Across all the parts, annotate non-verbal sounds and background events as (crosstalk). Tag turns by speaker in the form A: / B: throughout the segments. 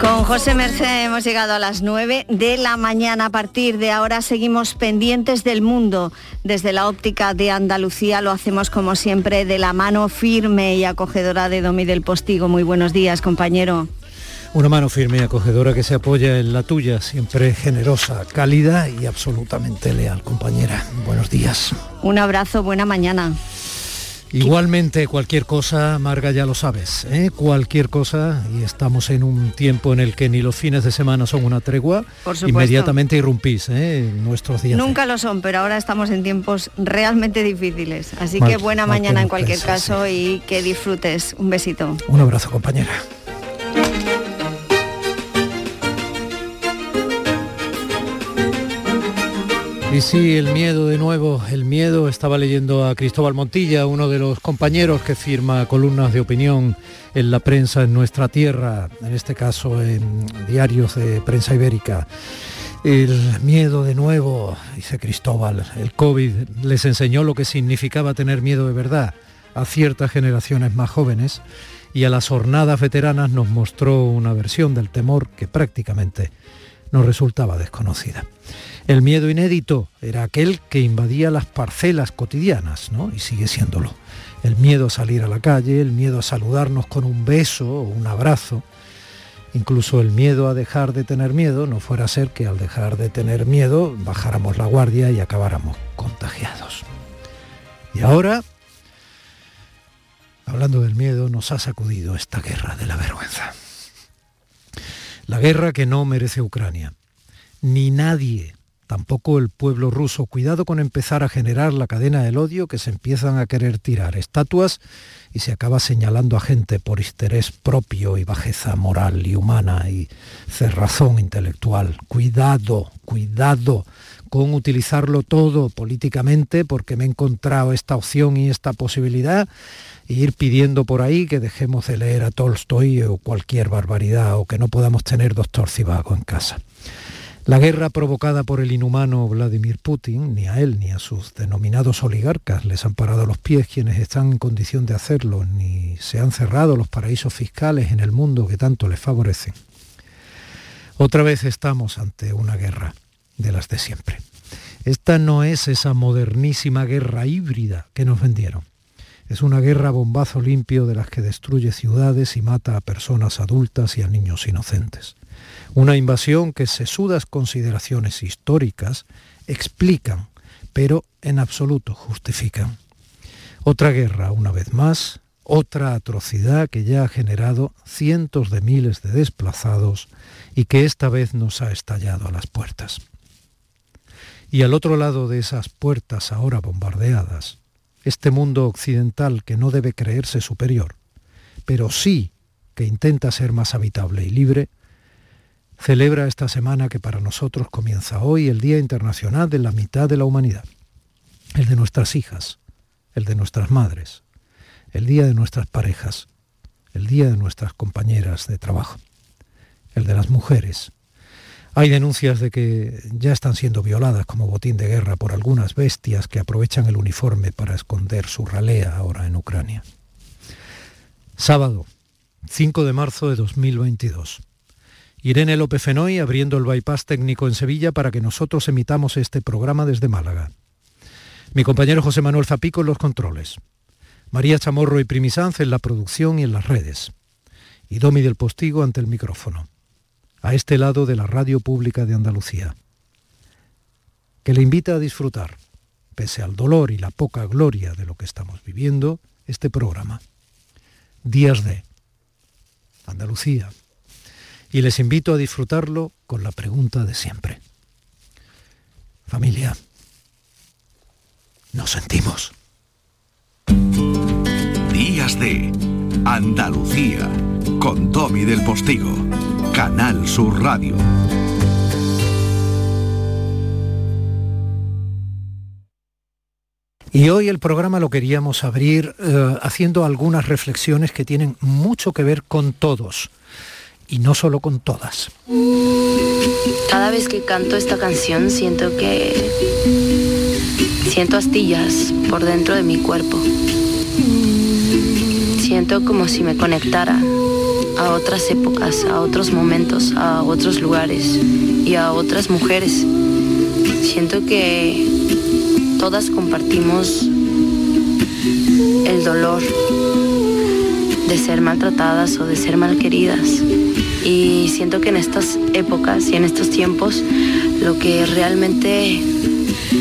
A: Con José Merced hemos llegado a las 9 de la mañana. A partir de ahora seguimos pendientes del mundo. Desde la óptica de Andalucía lo hacemos como siempre de la mano firme y acogedora de Domi del Postigo. Muy buenos días, compañero.
B: Una mano firme y acogedora que se apoya en la tuya, siempre generosa, cálida y absolutamente leal, compañera. Buenos días.
A: Un abrazo, buena mañana.
B: Igualmente, cualquier cosa, Marga, ya lo sabes, ¿eh? cualquier cosa, y estamos en un tiempo en el que ni los fines de semana son una tregua, inmediatamente irrumpís ¿eh? nuestros días.
A: Nunca lo son, pero ahora estamos en tiempos realmente difíciles. Así que buena mañana en cualquier caso y que disfrutes. Un besito.
B: Un abrazo, compañera. Y sí, el miedo de nuevo, el miedo, estaba leyendo a Cristóbal Montilla, uno de los compañeros que firma columnas de opinión en la prensa en nuestra tierra, en este caso en diarios de prensa ibérica. El miedo de nuevo, dice Cristóbal, el COVID les enseñó lo que significaba tener miedo de verdad a ciertas generaciones más jóvenes y a las jornadas veteranas nos mostró una versión del temor que prácticamente nos resultaba desconocida. El miedo inédito era aquel que invadía las parcelas cotidianas, ¿no? Y sigue siéndolo. El miedo a salir a la calle, el miedo a saludarnos con un beso o un abrazo, incluso el miedo a dejar de tener miedo, no fuera a ser que al dejar de tener miedo bajáramos la guardia y acabáramos contagiados. Y ahora, hablando del miedo, nos ha sacudido esta guerra de la vergüenza. La guerra que no merece Ucrania. Ni nadie tampoco el pueblo ruso. Cuidado con empezar a generar la cadena del odio que se empiezan a querer tirar estatuas y se acaba señalando a gente por interés propio y bajeza moral y humana y cerrazón intelectual. Cuidado, cuidado con utilizarlo todo políticamente porque me he encontrado esta opción y esta posibilidad e ir pidiendo por ahí que dejemos de leer a Tolstoy o cualquier barbaridad o que no podamos tener doctor Cibago en casa. La guerra provocada por el inhumano Vladimir Putin, ni a él ni a sus denominados oligarcas les han parado los pies quienes están en condición de hacerlo, ni se han cerrado los paraísos fiscales en el mundo que tanto les favorecen. Otra vez estamos ante una guerra de las de siempre. Esta no es esa modernísima guerra híbrida que nos vendieron. Es una guerra bombazo limpio de las que destruye ciudades y mata a personas adultas y a niños inocentes. Una invasión que sesudas consideraciones históricas explican, pero en absoluto justifican. Otra guerra, una vez más, otra atrocidad que ya ha generado cientos de miles de desplazados y que esta vez nos ha estallado a las puertas. Y al otro lado de esas puertas ahora bombardeadas, este mundo occidental que no debe creerse superior, pero sí que intenta ser más habitable y libre, celebra esta semana que para nosotros comienza hoy el Día Internacional de la mitad de la humanidad, el de nuestras hijas, el de nuestras madres, el Día de nuestras parejas, el Día de nuestras compañeras de trabajo, el de las mujeres. Hay denuncias de que ya están siendo violadas como botín de guerra por algunas bestias que aprovechan el uniforme para esconder su ralea ahora en Ucrania. Sábado, 5 de marzo de 2022. Irene López Fenoy abriendo el bypass técnico en Sevilla para que nosotros emitamos este programa desde Málaga. Mi compañero José Manuel Zapico en los controles. María Chamorro y Primisanz en la producción y en las redes. Y Domi del Postigo ante el micrófono. A este lado de la radio pública de Andalucía. Que le invita a disfrutar, pese al dolor y la poca gloria de lo que estamos viviendo, este programa. Días de Andalucía y les invito a disfrutarlo con la pregunta de siempre. Familia, nos sentimos.
C: Días de Andalucía con Tommy del Postigo, Canal Sur Radio.
B: Y hoy el programa lo queríamos abrir eh, haciendo algunas reflexiones que tienen mucho que ver con todos y no solo con todas.
D: Cada vez que canto esta canción siento que siento astillas por dentro de mi cuerpo. Siento como si me conectara a otras épocas, a otros momentos, a otros lugares y a otras mujeres. Siento que todas compartimos el dolor de ser maltratadas o de ser malqueridas. Y siento que en estas épocas y en estos tiempos lo que realmente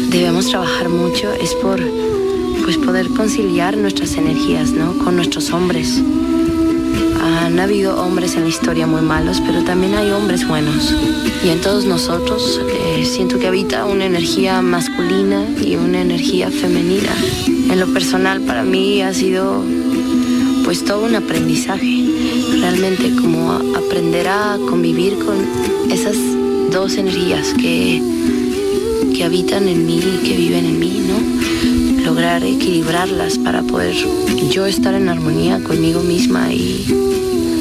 D: debemos trabajar mucho es por pues poder conciliar nuestras energías ¿no? con nuestros hombres. Han habido hombres en la historia muy malos, pero también hay hombres buenos. Y en todos nosotros eh, siento que habita una energía masculina y una energía femenina. En lo personal para mí ha sido pues todo un aprendizaje. Realmente como aprender a convivir con esas dos energías que, que habitan en mí y que viven en mí, ¿no? Lograr equilibrarlas para poder yo estar en armonía conmigo misma y,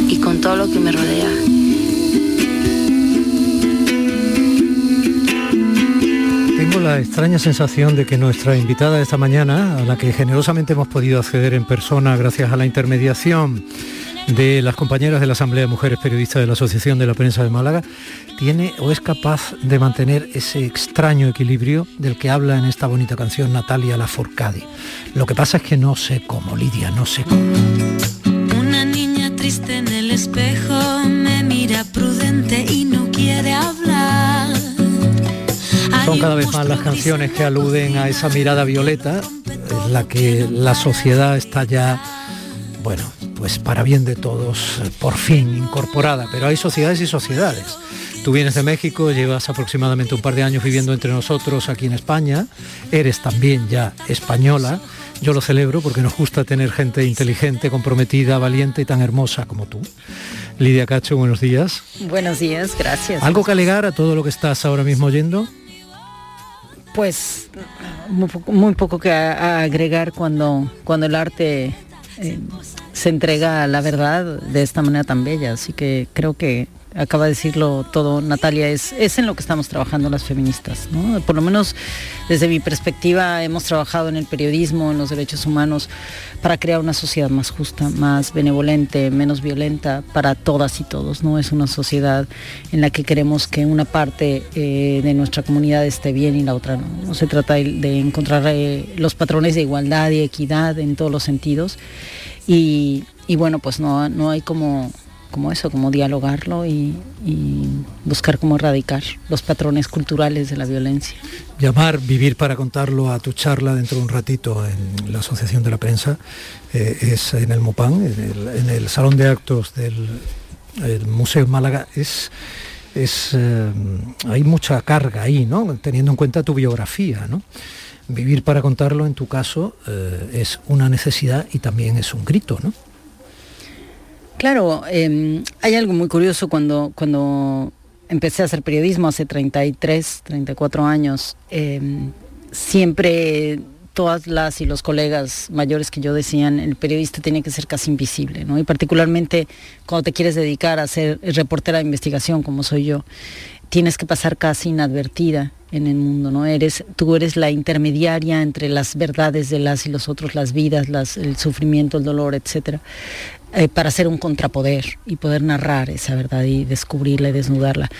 D: y con todo lo que me rodea.
B: La extraña sensación de que nuestra invitada de esta mañana, a la que generosamente hemos podido acceder en persona gracias a la intermediación de las compañeras de la Asamblea de Mujeres Periodistas de la Asociación de la Prensa de Málaga, tiene o es capaz de mantener ese extraño equilibrio del que habla en esta bonita canción Natalia Lafourcade. Lo que pasa es que no sé cómo, Lidia, no sé cómo.
E: Una niña triste en el espejo
B: Son cada vez más las canciones que aluden a esa mirada violeta, en la que la sociedad está ya, bueno, pues para bien de todos, por fin incorporada. Pero hay sociedades y sociedades. Tú vienes de México, llevas aproximadamente un par de años viviendo entre nosotros aquí en España, eres también ya española. Yo lo celebro porque nos gusta tener gente inteligente, comprometida, valiente y tan hermosa como tú. Lidia Cacho, buenos días.
F: Buenos días, gracias.
B: ¿Algo que alegar a todo lo que estás ahora mismo oyendo?
F: Pues muy poco, que agregar cuando, cuando el arte eh, se entrega a la verdad de esta manera tan bella. Así que creo que acaba de decirlo todo Natalia, es, es en lo que estamos trabajando las feministas. ¿no? Por lo menos desde mi perspectiva hemos trabajado en el periodismo, en los derechos humanos, para crear una sociedad más justa, más benevolente, menos violenta para todas y todos. No es una sociedad en la que queremos que una parte eh, de nuestra comunidad esté bien y la otra no. No se trata de, encontrar eh, los patrones de igualdad y equidad en todos los sentidos. Y, y bueno, pues no, no hay como como eso, como dialogarlo y, buscar cómo erradicar los patrones culturales de la violencia.
B: Llamar, vivir para contarlo a tu charla dentro de un ratito en la Asociación de la Prensa, eh, es en el el, en el, Salón de Actos del Museo Málaga, es, es eh, hay mucha carga ahí, ¿no? Teniendo en cuenta tu biografía, ¿no? Vivir para contarlo, en tu caso, eh, es una necesidad y también es un grito, ¿no?
F: Claro, eh, hay algo muy curioso cuando, cuando empecé a hacer periodismo hace 33, 34 años. Eh, siempre todas las y los colegas mayores que yo decían, el periodista tiene que ser casi invisible, ¿no? Y particularmente cuando te quieres dedicar a ser reportera de investigación, como soy yo, tienes que pasar casi inadvertida en el mundo, ¿no? Eres, tú eres la intermediaria entre las verdades de las y los otros, las vidas, el sufrimiento, el dolor, etcétera. Eh, para ser un contrapoder y poder narrar esa verdad y descubrirla y desnudarla.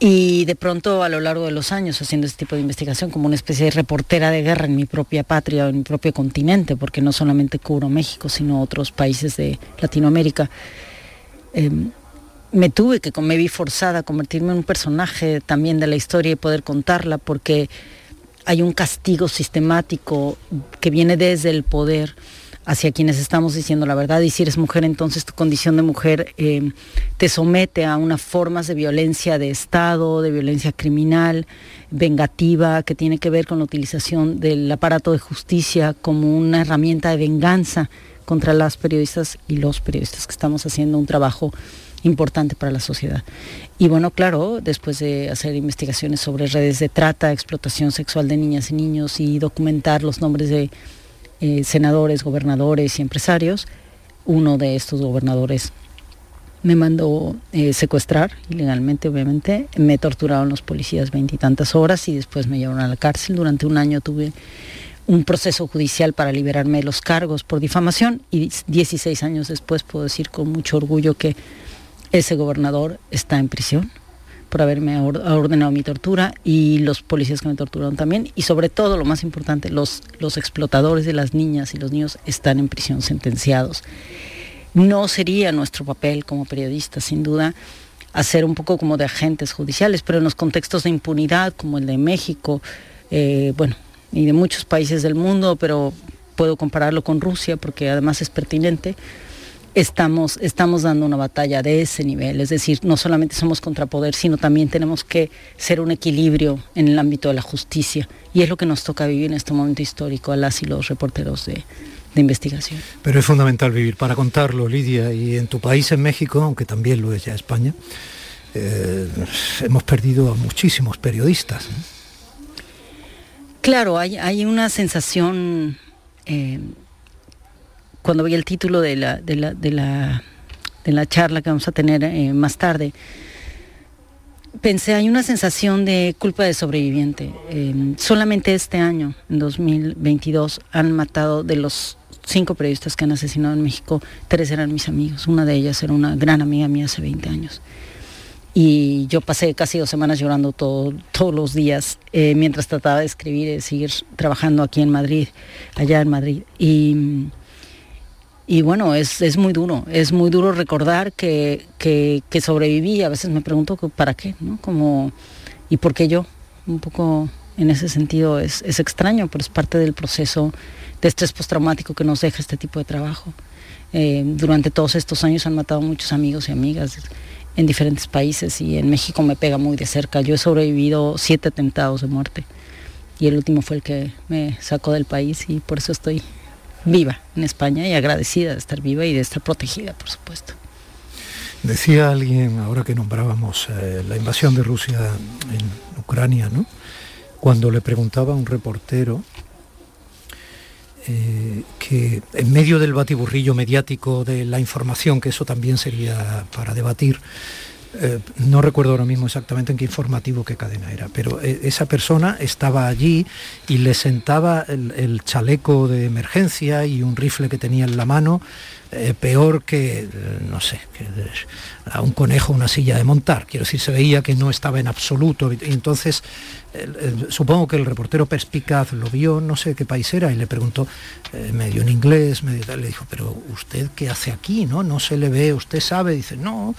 F: Y de pronto a lo largo de los años haciendo este tipo de investigación como una especie de reportera de guerra en mi propia patria o en mi propio continente, porque no solamente cubro México, sino otros países de Latinoamérica, eh, me tuve que, me vi forzada a convertirme en un personaje también de la historia y poder contarla, porque hay un castigo sistemático que viene desde el poder hacia quienes estamos diciendo la verdad y si eres mujer entonces tu condición de mujer eh, te somete a unas formas de violencia de Estado, de violencia criminal, vengativa, que tiene que ver con la utilización del aparato de justicia como una herramienta de venganza contra las periodistas y los periodistas que estamos haciendo un trabajo importante para la sociedad. Y bueno, claro, después de hacer investigaciones sobre redes de trata, explotación sexual de niñas y niños y documentar los nombres de eh, senadores, gobernadores y empresarios. Uno de estos gobernadores me mandó eh, secuestrar ilegalmente, obviamente. Me torturaron los policías veintitantas horas y después me llevaron a la cárcel. Durante un año tuve un proceso judicial para liberarme de los cargos por difamación y 16 años después puedo decir con mucho orgullo que ese gobernador está en prisión por haberme ordenado mi tortura y los policías que me torturaron también y sobre todo lo más importante los, los explotadores de las niñas y los niños están en prisión sentenciados. No sería nuestro papel como periodistas sin duda hacer un poco como de agentes judiciales, pero en los contextos de impunidad como el de México, eh, bueno, y de muchos países del mundo, pero puedo compararlo con Rusia porque además es pertinente, estamos, estamos dando una batalla de ese nivel. Es decir, no solamente somos contrapoder, sino también tenemos que ser un equilibrio en el ámbito de la justicia. Y es lo que nos toca vivir en este momento histórico a las y los reporteros de, investigación.
B: Pero es fundamental vivir para contarlo, Lidia, y en tu país, en México, aunque también lo es ya España, eh, hemos perdido a muchísimos periodistas.
F: Claro, hay, una sensación, eh, cuando vi el título de la, de la, de la, charla que vamos a tener eh, más tarde, pensé, hay una sensación de culpa de sobreviviente. Eh, solamente este año, en 2022, han matado de los cinco periodistas que han asesinado en México, tres eran mis amigos. Una de ellas era una gran amiga mía hace 20 años y yo pasé casi dos semanas llorando todos los días eh, mientras trataba de escribir y seguir trabajando aquí en Madrid, allá en Madrid. Y, y bueno, es, es, muy duro, es muy duro recordar que, que, sobreviví. A veces me pregunto para qué, ¿no? Como, ¿y por qué yo? Un poco en ese sentido es, es extraño, pero es parte del proceso de estrés postraumático que nos deja este tipo de trabajo. Eh, durante todos estos años han matado muchos amigos y amigas en diferentes países y en México me pega muy de cerca. Yo he sobrevivido siete atentados de muerte y el último fue el que me sacó del país y por eso estoy viva en España y agradecida de estar viva y de estar protegida, por supuesto.
B: Decía alguien, ahora que nombrábamos eh, la invasión de Rusia en Ucrania, ¿no? cuando le preguntaba a un reportero eh, que en medio del batiburrillo mediático de la información, que eso también sería para debatir, eh, no recuerdo ahora mismo exactamente en qué informativo, qué cadena era, pero eh, esa persona estaba allí y le sentaba el, chaleco de emergencia y un rifle que tenía en la mano, peor que, no sé, a un conejo una silla de montar. Quiero decir, se veía que no estaba en absoluto. Y entonces supongo que el reportero perspicaz lo vio, no sé qué país era, y le preguntó, eh, medio en inglés, medio tal, le dijo, pero usted qué hace aquí, ¿no? No se le ve, usted sabe, dice, no,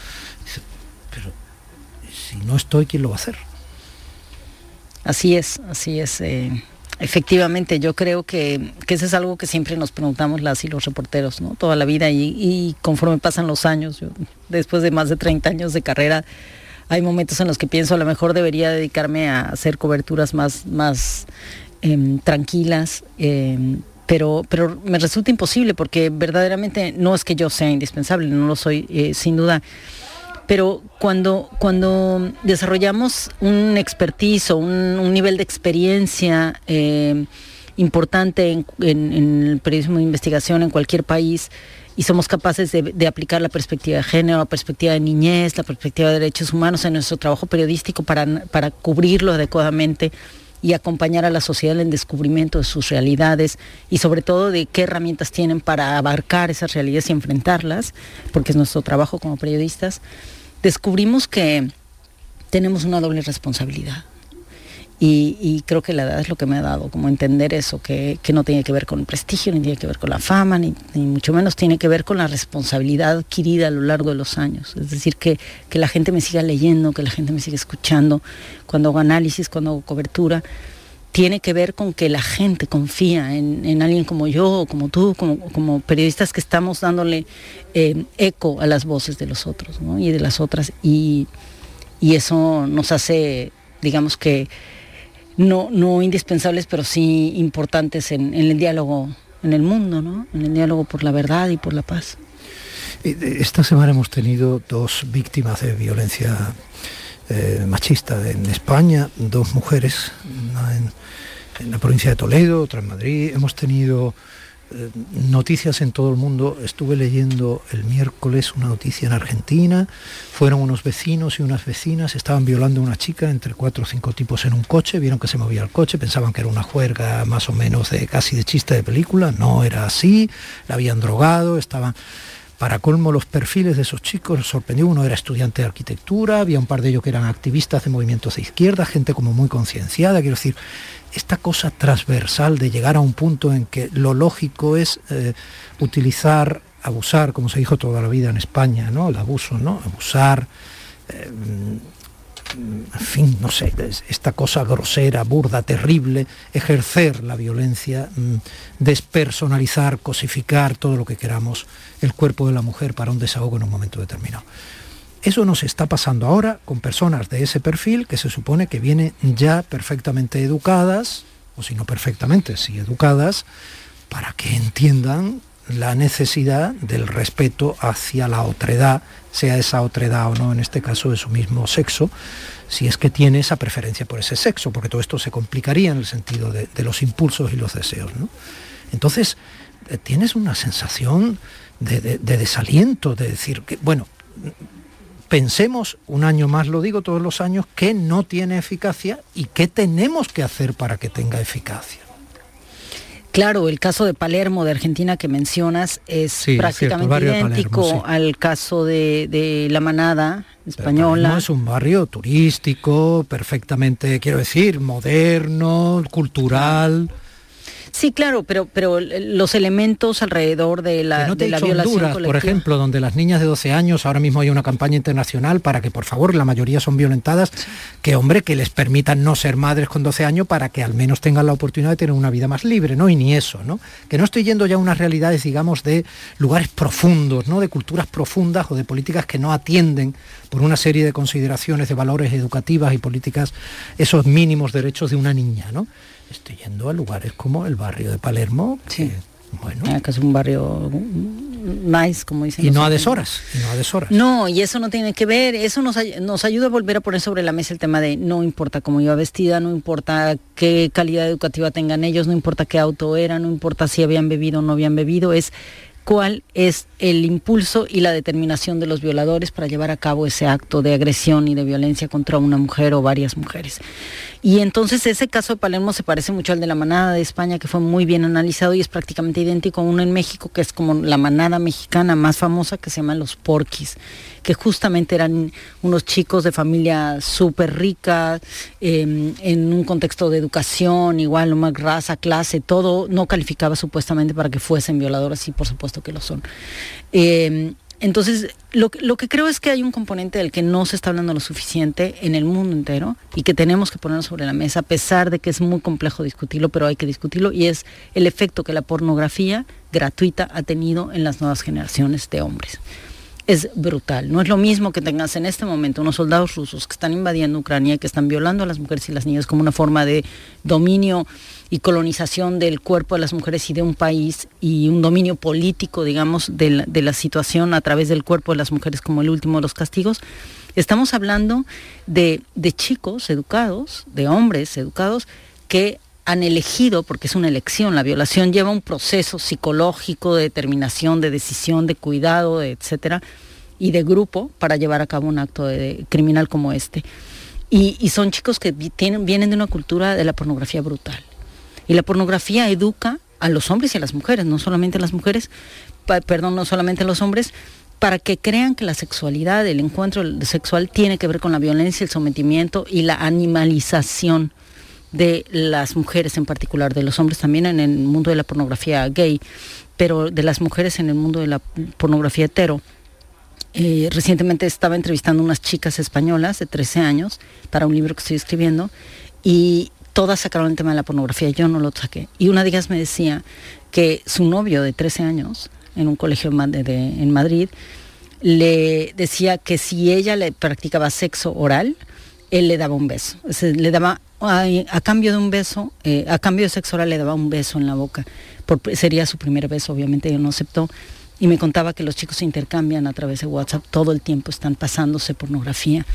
B: pero si no estoy, ¿quién lo va a hacer?
F: Así es, así es. Eh, efectivamente, yo creo que, eso es algo que siempre nos preguntamos las y los reporteros, ¿no? Toda la vida y, y conforme pasan los años, después de más de 30 años de carrera, hay momentos en los que pienso a lo mejor debería dedicarme a hacer coberturas más, más em, tranquilas. Em, pero, pero me resulta imposible porque verdaderamente no es que yo sea indispensable, no lo soy eh, sin duda. Pero cuando, cuando desarrollamos un expertise o un, nivel de experiencia em, importante en, en, el periodismo de investigación en cualquier país, y somos capaces de, aplicar la perspectiva de género, la perspectiva de niñez, la perspectiva de derechos humanos en nuestro trabajo periodístico para, para cubrirlo adecuadamente y acompañar a la sociedad en el descubrimiento de sus realidades y sobre todo de qué herramientas tienen para abarcar esas realidades y enfrentarlas, porque es nuestro trabajo como periodistas, descubrimos que tenemos una doble responsabilidad. Y, creo que la edad es lo que me ha dado, como entender eso, que, no tiene que ver con el prestigio, ni tiene que ver con la fama, ni, mucho menos tiene que ver con la responsabilidad adquirida a lo largo de los años. Es decir, que, la gente me siga leyendo, que la gente me siga escuchando, cuando hago análisis, cuando hago cobertura, tiene que ver con que la gente confía en, alguien como yo, como tú, como, periodistas que estamos dándole eh, eco a las voces de los otros y de las otras. y eso nos hace, digamos que, no, no indispensables, pero sí importantes en, el diálogo en el mundo, ¿no? en el diálogo por la verdad y por la paz.
B: Esta semana hemos tenido dos víctimas de violencia eh, machista en España, dos mujeres, una en, la provincia de Toledo, otra en Madrid. Hemos tenido eh, noticias en todo el mundo. Estuve leyendo el miércoles una noticia en Argentina. Fueron unos vecinos y unas vecinas, estaban violando a una chica entre cuatro o cinco tipos en un coche, vieron que se movía el coche, pensaban que era una juerga más o menos de casi de chiste de película. No era así, la habían drogado, estaban... Para colmo, los perfiles de esos chicos sorprendió. Uno era estudiante de arquitectura, había un par de ellos que eran activistas de movimientos de izquierda, gente como muy concienciada. Quiero decir, esta cosa transversal de llegar a un punto en que lo lógico es eh, utilizar, abusar, como se dijo toda la vida en España, ¿no? El abuso, ¿no? Abusar. Eh, en fin, no sé, esta cosa grosera, burda, terrible, ejercer la violencia, mm, despersonalizar, cosificar todo lo que queramos el cuerpo de la mujer para un desahogo en un momento determinado. Eso nos está pasando ahora con personas de ese perfil que se supone que vienen ya perfectamente educadas, o si no perfectamente, sí educadas, para que entiendan la necesidad del respeto hacia la otredad, sea esa otredad o no, en este caso de su mismo sexo, si es que tiene esa preferencia por ese sexo, porque todo esto se complicaría en el sentido de, los impulsos y los deseos. Entonces, eh, tienes una sensación de, de desaliento, de decir que, bueno, pensemos, un año más lo digo todos los años, que no tiene eficacia y qué tenemos que hacer para que tenga eficacia.
F: Claro, el caso de Palermo, de Argentina, que mencionas, es prácticamente idéntico al caso de, la manada española.
B: No es un barrio turístico, perfectamente, quiero decir, moderno, cultural.
F: Sí, claro, pero, pero los elementos alrededor de la, de la violación
B: por ejemplo, donde las niñas de 12 años, ahora mismo hay una campaña internacional para que, por favor, la mayoría son violentadas, que, hombre, que les permitan no ser madres con 12 años para que al menos tengan la oportunidad de tener una vida más libre, ¿no? Y ni eso, ¿no? Que no estoy yendo ya a unas realidades, digamos, de lugares profundos, ¿no? De culturas profundas o de políticas que no atienden por una serie de consideraciones de valores educativas y políticas esos mínimos derechos de una niña, ¿no? Estoy yendo a lugares como el barrio de Palermo,
F: que, bueno. que es un barrio nice, como dicen.
B: Y no a deshoras, y no a deshoras.
F: No, y eso no tiene que ver, eso nos, nos ayuda a volver a poner sobre la mesa el tema de no importa cómo iba vestida, no importa qué calidad educativa tengan ellos, no importa qué auto era, no importa si habían bebido o no habían bebido, es cuál es el impulso y la determinación de los violadores para llevar a cabo ese acto de agresión y de violencia contra una mujer o varias mujeres. Y entonces ese caso de Palermo se parece mucho al de la manada de España, que fue muy bien analizado y es prácticamente idéntico a uno en México, que es como la manada mexicana más famosa, que se llama Los Porquis, que justamente eran unos chicos de familia súper rica, em, en un contexto de educación, igual, más raza, clase, todo no calificaba supuestamente para que fuesen violadores y por supuesto que lo son. Em, entonces, lo, lo, que creo es que hay un componente del que no se está hablando lo suficiente en el mundo entero y que tenemos que ponerlo sobre la mesa, a pesar de que es muy complejo discutirlo, pero hay que discutirlo, y es el efecto que la pornografía gratuita ha tenido en las nuevas generaciones de hombres es brutal. No es lo mismo que tengas en este momento unos soldados rusos que están invadiendo Ucrania que están violando a las mujeres y las niñas como una forma de dominio y colonización del cuerpo de las mujeres y de un país y un dominio político, digamos, de la, situación a través del cuerpo de las mujeres como el último de los castigos. Estamos hablando de, de chicos educados, de hombres educados, que han elegido, porque es una elección, la violación lleva un proceso psicológico de determinación, de decisión, de cuidado, etcétera, y de grupo para llevar a cabo un acto criminal como este. Y, son chicos que vienen de una cultura de la pornografía brutal. Y la pornografía educa a los hombres y a las mujeres, no solamente a las mujeres, perdón, no solamente a los hombres, para que crean que la sexualidad, el encuentro sexual tiene que ver con la violencia, el sometimiento y la animalización de las mujeres en particular, de los hombres también en el mundo de la pornografía gay, pero de las mujeres en el mundo de la pornografía hetero. Eh, recientemente estaba entrevistando unas chicas españolas de 13 años para un libro que estoy escribiendo y todas sacaron el tema de la pornografía, yo no lo saqué. Y una de ellas me decía que su novio de 13 años, en un colegio en Madrid, le decía que si ella le practicaba sexo oral, él le daba un beso. le daba a, cambio de un beso, eh, a cambio de sexo oral le daba un beso en la boca. sería su primer beso, obviamente ella no aceptó. Y me contaba que los chicos se intercambian a través de WhatsApp todo el tiempo, están pasándose pornografía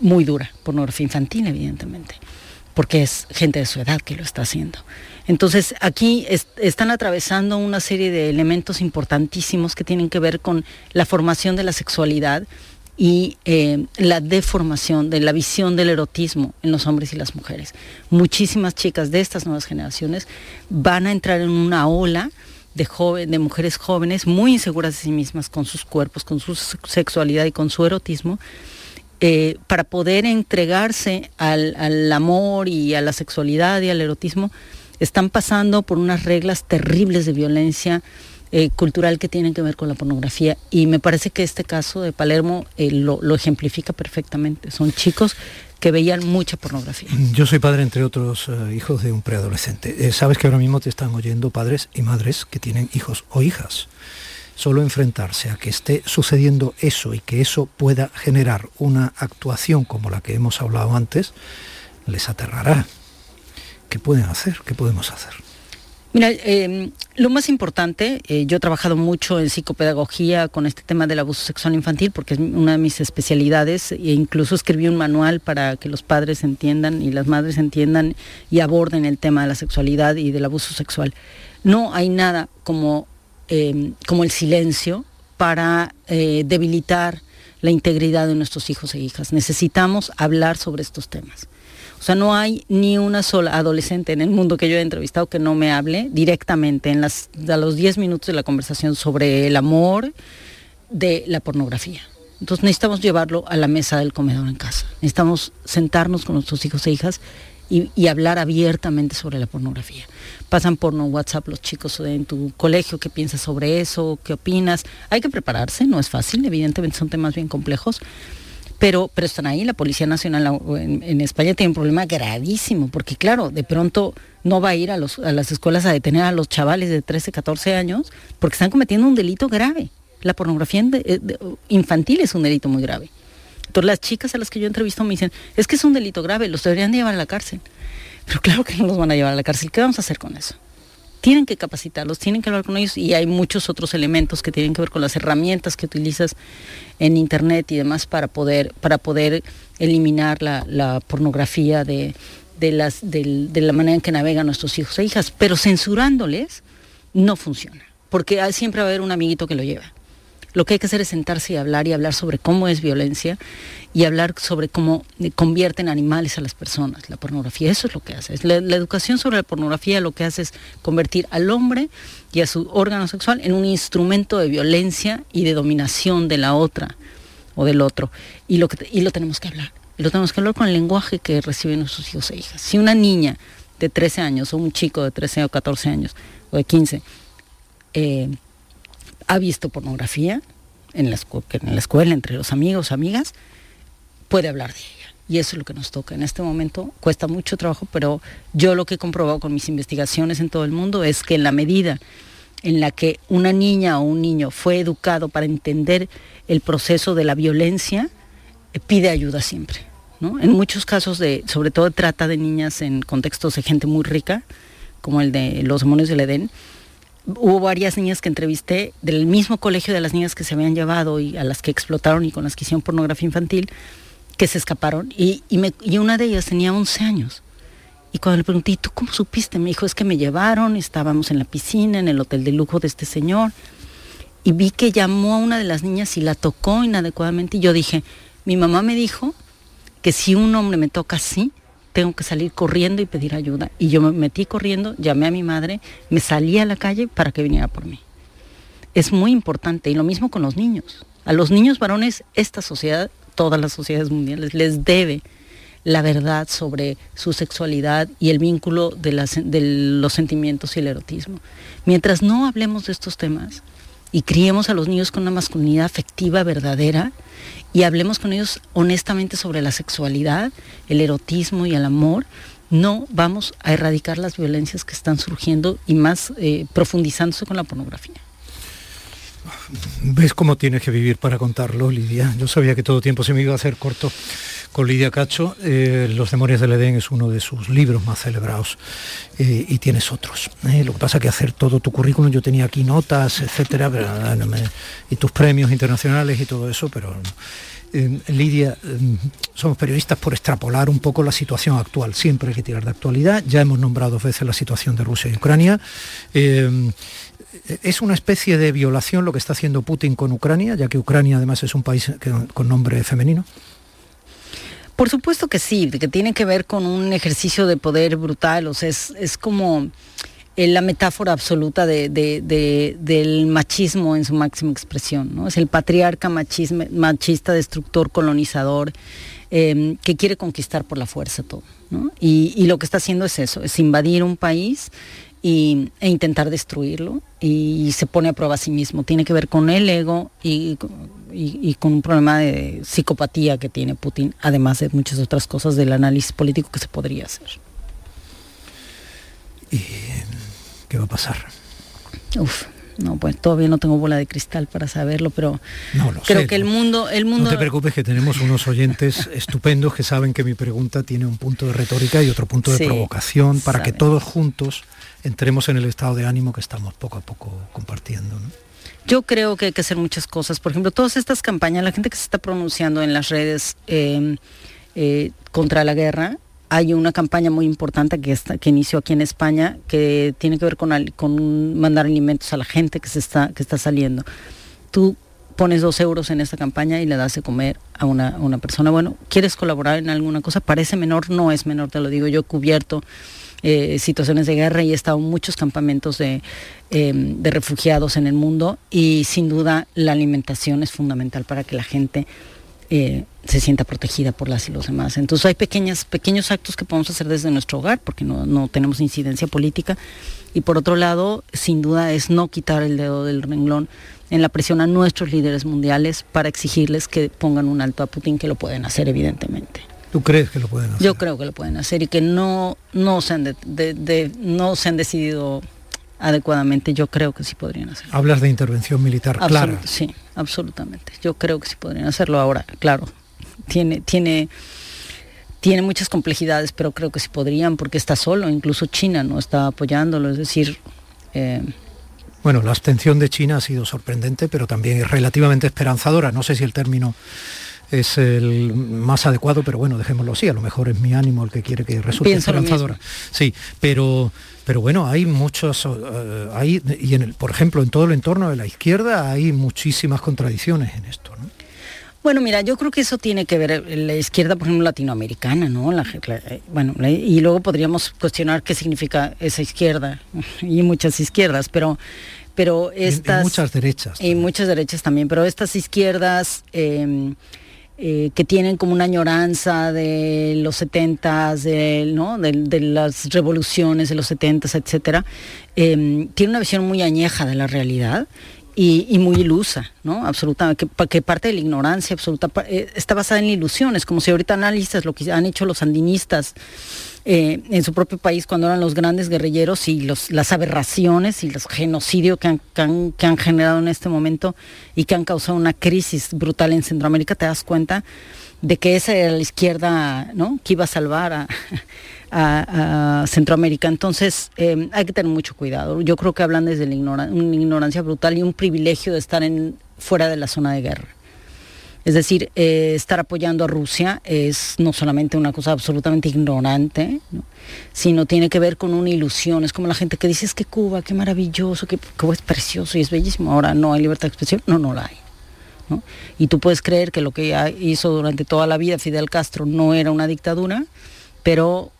F: muy dura, pornografía infantil evidentemente. Porque es gente de su edad que lo está haciendo. Entonces aquí están atravesando una serie de elementos importantísimos que tienen que ver con la formación de la sexualidad y eh, la deformación de la visión del erotismo en los hombres y las mujeres. Muchísimas chicas de estas nuevas generaciones van a entrar en una ola de, de mujeres jóvenes muy inseguras de sí mismas con sus cuerpos, con su sexualidad y con su erotismo, eh, para poder entregarse al, amor y a la sexualidad y al erotismo, están pasando por unas reglas terribles de violencia eh, cultural que tienen que ver con la pornografía. Y me parece que este caso de Palermo eh, lo, ejemplifica perfectamente. Son chicos que veían mucha pornografía.
B: Yo soy padre, entre otros, hijos de un preadolescente. sabes que ahora mismo te están oyendo padres y madres que tienen hijos o hijas solo enfrentarse a que esté sucediendo eso y que eso pueda generar una actuación como la que hemos hablado antes, les aterrará. ¿Qué pueden hacer? ¿Qué podemos hacer?
F: Mira, em, lo más importante, eh, yo he trabajado mucho en psicopedagogía con este tema del abuso sexual infantil porque es una de mis especialidades e incluso escribí un manual para que los padres entiendan y las madres entiendan y aborden el tema de la sexualidad y del abuso sexual. No hay nada como Em, como el silencio para eh, debilitar la integridad de nuestros hijos e hijas. Necesitamos hablar sobre estos temas. O sea, no hay ni una sola adolescente en el mundo que yo he entrevistado que no me hable directamente en las, a los 10 minutos de la conversación sobre el amor de la pornografía. Entonces necesitamos llevarlo a la mesa del comedor en casa. Necesitamos sentarnos con nuestros hijos e hijas y, hablar abiertamente sobre la pornografía. Pasan por no WhatsApp los chicos en tu colegio, ¿qué piensas sobre eso? ¿Qué opinas? Hay que prepararse, no es fácil, evidentemente son temas bien complejos. Pero, pero están ahí, la Policía Nacional en, España tiene un problema gravísimo, porque claro, de pronto no va a ir a, las escuelas a detener a los chavales de 13, 14 años, porque están cometiendo un delito grave. La pornografía eh, infantil es un delito muy grave. Entonces las chicas a las que yo entrevisto me dicen, es que es un delito grave, los deberían de llevar a la cárcel. Pero claro que no los van a llevar a la cárcel. ¿Qué vamos a hacer con eso? Tienen que capacitarlos, tienen que hablar con ellos y hay muchos otros elementos que tienen que ver con las herramientas que utilizas en internet y demás para poder, para poder eliminar la, pornografía de, de, de la manera en que navegan nuestros hijos e hijas. Pero censurándoles no funciona, porque siempre va a haber un amiguito que lo lleva. Lo que hay que hacer es sentarse y hablar y hablar sobre cómo es violencia y hablar sobre cómo convierten animales a las personas, la pornografía. Eso es lo que hace. La, educación sobre la pornografía lo que hace es convertir al hombre y a su órgano sexual en un instrumento de violencia y de dominación de la otra o del otro. Y lo, y lo tenemos que hablar. lo tenemos que hablar con el lenguaje que reciben nuestros hijos e hijas. Si una niña de 13 años o un chico de 13 o 14 años o de 15 eh, ha visto pornografía en la, en la escuela, entre los amigos, amigas, puede hablar de ella. Y eso es lo que nos toca. En este momento cuesta mucho trabajo, pero yo lo que he comprobado con mis investigaciones en todo el mundo es que en la medida en la que una niña o un niño fue educado para entender el proceso de la violencia, eh, pide ayuda siempre. ¿no? En muchos casos, de, sobre todo trata de niñas en contextos de gente muy rica, como el de los demonios del Edén, hubo varias niñas que entrevisté del mismo colegio de las niñas que se habían llevado y a las que explotaron y con las que hicieron pornografía infantil, que se escaparon. Y, y, una de ellas tenía 11 años. Y cuando le pregunté, ¿tú cómo supiste? Me dijo, es que me llevaron, estábamos en la piscina, en el hotel de lujo de este señor. Y vi que llamó a una de las niñas y la tocó inadecuadamente. Y yo dije, mi mamá me dijo que si un hombre me toca así, tengo que salir corriendo y pedir ayuda. Y yo me metí corriendo, llamé a mi madre, me salí a la calle para que viniera por mí. Es muy importante y lo mismo con los niños. A los niños varones esta sociedad, todas las sociedades mundiales, les debe la verdad sobre su sexualidad y el vínculo de, de los sentimientos y el erotismo. Mientras no hablemos de estos temas y criemos a los niños con una masculinidad afectiva verdadera, y hablemos con ellos honestamente sobre la sexualidad, el erotismo y el amor, no vamos a erradicar las violencias que están surgiendo y más eh, profundizándose con la pornografía.
B: ¿Ves cómo tienes que vivir para contarlo, Lidia? Yo sabía que todo tiempo se me iba a hacer corto con Lidia Cacho. Eh, Los demonios del Edén es uno de sus libros más celebrados eh, y tienes otros. lo que pasa es que hacer todo tu currículum, yo tenía aquí notas, etcétera, y tus premios internacionales y todo eso, pero eh, Lidia, eh, somos periodistas por extrapolar un poco la situación actual. Siempre hay que tirar de actualidad. Ya hemos nombrado dos veces la situación de Rusia y Ucrania. ¿Es una especie de violación lo que está haciendo Putin con Ucrania, ya que Ucrania además es un país con nombre femenino?
F: Por supuesto que sí, que tiene que ver con un ejercicio de poder brutal, o sea, es, como eh, la metáfora absoluta del machismo en su máxima expresión, ¿no? Es el patriarca machista, destructor, colonizador, em, que quiere conquistar por la fuerza todo, y, lo que está haciendo es eso, es invadir un país e intentar destruirlo y se pone a prueba a sí mismo. Tiene que ver con el ego y, con un problema de psicopatía que tiene Putin, además de muchas otras cosas del análisis político que se podría hacer.
B: ¿Y qué va a pasar?
F: Uf, no, pues todavía no tengo bola de cristal para saberlo, pero creo que el mundo, el mundo...
B: No te preocupes que tenemos unos oyentes (laughs) estupendos que saben que mi pregunta tiene un punto de retórica y otro punto de provocación para que todos juntos entremos en el estado de ánimo que estamos poco a poco compartiendo.
F: Yo creo que hay que hacer muchas cosas. Por ejemplo, todas estas campañas, la gente que se está pronunciando en las redes em, eh, contra la guerra, hay una campaña muy importante que, está, que inició aquí en España que tiene que ver con, con mandar alimentos a la gente que, se está, que está saliendo. Tú pones dos euros en esta campaña y le das de comer a una, a una persona. Bueno, ¿quieres colaborar en alguna cosa? Parece menor, no es menor, te lo digo. Yo cubierto eh, situaciones de guerra y he estado muchos campamentos em, de, refugiados en el mundo y sin duda la alimentación es fundamental para que la gente eh, se sienta protegida por las y los demás. Entonces hay pequeñas, pequeños actos que podemos hacer desde nuestro hogar porque no, no tenemos incidencia política y por otro lado, sin duda, es no quitar el dedo del renglón en la presión a nuestros líderes mundiales para exigirles que pongan un alto a Putin, que lo pueden hacer evidentemente.
B: ¿Tú crees que lo pueden hacer?
F: Yo creo que lo pueden hacer y que no, no, se, han no se han decidido adecuadamente, yo creo que sí podrían hacerlo.
B: Hablas de intervención militar clara.
F: Sí, absolutamente. Yo creo que sí podrían hacerlo ahora, claro. Tiene, tiene, tiene muchas complejidades, pero creo que sí podrían, porque está solo, incluso China no está apoyándolo, es decir...
B: Eh, bueno, la abstención de China ha sido sorprendente, pero también relativamente esperanzadora. No sé si el término es el más adecuado, pero bueno, dejémoslo así, a lo mejor es mi ánimo el que quiere que resulte esperanzadora. Sí, pero pero bueno, hay muchos, eh, hay, y en el, por ejemplo, en todo el entorno de la izquierda hay muchísimas contradicciones en esto. ¿no?
F: Bueno, mira, yo creo que eso tiene que ver eh, la izquierda, por ejemplo, latinoamericana, ¿no? La, eh, bueno, y luego podríamos cuestionar qué significa esa izquierda (laughs) y muchas izquierdas, pero pero estas
B: y, muchas derechas
F: y muchas derechas también, pero estas izquierdas em, eh, que tienen como una añoranza de los 70 de, ¿no? de, las revoluciones de los 70 etcétera, eh, tiene una visión muy añeja de la realidad y, muy ilusa, ¿no? Absolutamente, que, parte de la ignorancia absoluta eh, está basada en ilusiones, como si ahorita analistas lo que han hecho los sandinistas eh, en su propio país cuando eran los grandes guerrilleros y los, las aberraciones y los genocidios que han, que, han, generado en este momento y que han causado una crisis brutal en Centroamérica, te das cuenta de que esa era la izquierda ¿no? que iba a salvar a, Centroamérica. Entonces eh, hay que tener mucho cuidado. Yo creo que hablan desde la una ignorancia brutal y un privilegio de estar en, fuera de la zona de guerra. Es decir, eh, estar apoyando a Rusia es no solamente una cosa absolutamente ignorante, sino tiene que ver con una ilusión. Es como la gente que dice, es que Cuba, qué maravilloso, que Cuba es precioso y es bellísimo. Ahora no hay libertad de expresión. No, no la hay. Y tú puedes creer que lo que hizo durante toda la vida Fidel Castro no era una dictadura, pero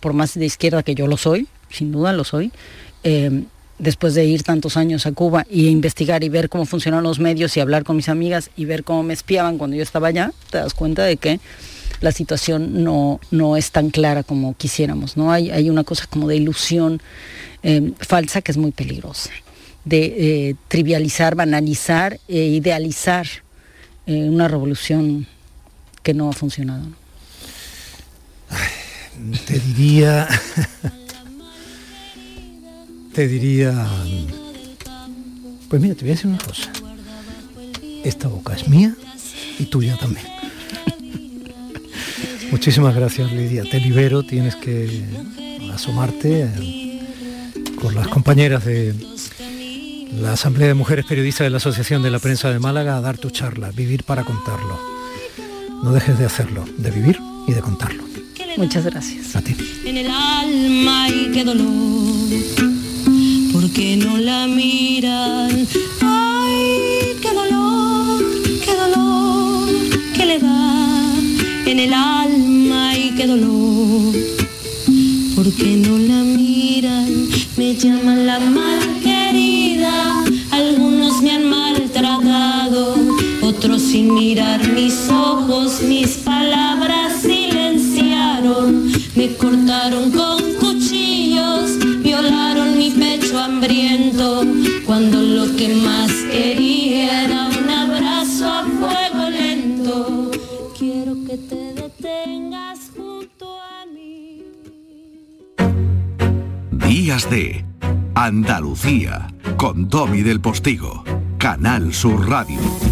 F: por más de izquierda que yo lo soy, sin duda lo soy, eh, después de ir tantos años a Cuba y investigar y ver cómo funcionan los medios y hablar con mis amigas y ver cómo me espiaban cuando yo estaba allá, te das cuenta de que la situación no, no es tan clara como quisiéramos. ¿no? Hay, hay una cosa como de ilusión eh, falsa que es muy peligrosa, de eh, trivializar, banalizar e idealizar una revolución que no ha funcionado.
B: Te diría te diría, pues mira, te voy a decir una cosa. Esta boca es mía y tuya también. Muchísimas gracias, Lidia. Te libero, tienes que asomarte eh, con las compañeras de la Asamblea de Mujeres Periodistas de la Asociación de la Prensa de Málaga a dar tu charla, Vivir para contarlo. No dejes de hacerlo, de vivir y de contarlo.
F: Muchas gracias.
B: A ti.
E: En el alma y qué dolor, porque no la miran. Ay, qué dolor, qué dolor, que le da en el alma y qué dolor, porque no la miran. Me llaman la mal querida, algunos me han maltratado, otros sin mirar mis ojos, mis palabras que más quería era un abrazo a fuego lento. Quiero que te detengas junto a mí.
C: Días de Andalucía con Domi del Postigo, Canal Sur Radio.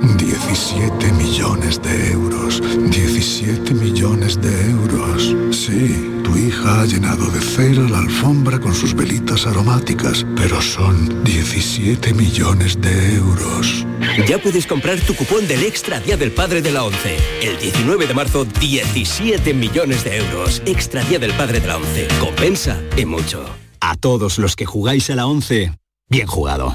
G: 17 millones de euros. 17 millones de euros. Sí, tu hija ha llenado de cera la alfombra con sus velitas aromáticas, pero son 17 millones de euros.
H: Ya puedes comprar tu cupón del Extra Día del Padre de la ONCE. El 19 de marzo, 17 millones de euros. Extra Día del Padre de la ONCE. Compensa y mucho.
I: A todos los que jugáis a la 11, bien jugado.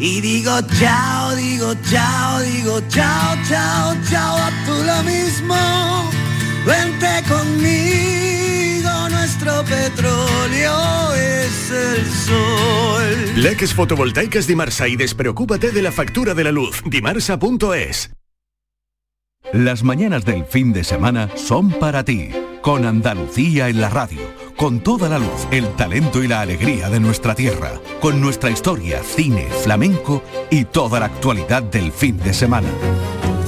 J: y digo chao, digo chao, digo chao, chao, chao, a tú lo mismo. Vente conmigo, nuestro petróleo es el sol.
K: Leques fotovoltaicas Dimarsa y despreocúpate de la factura de la luz. Dimarsa.es.
C: Las mañanas del fin de semana son para ti, con Andalucía en la radio, con toda la luz, el talento y la alegría de nuestra tierra, con nuestra historia, cine, flamenco y toda la actualidad del fin de semana.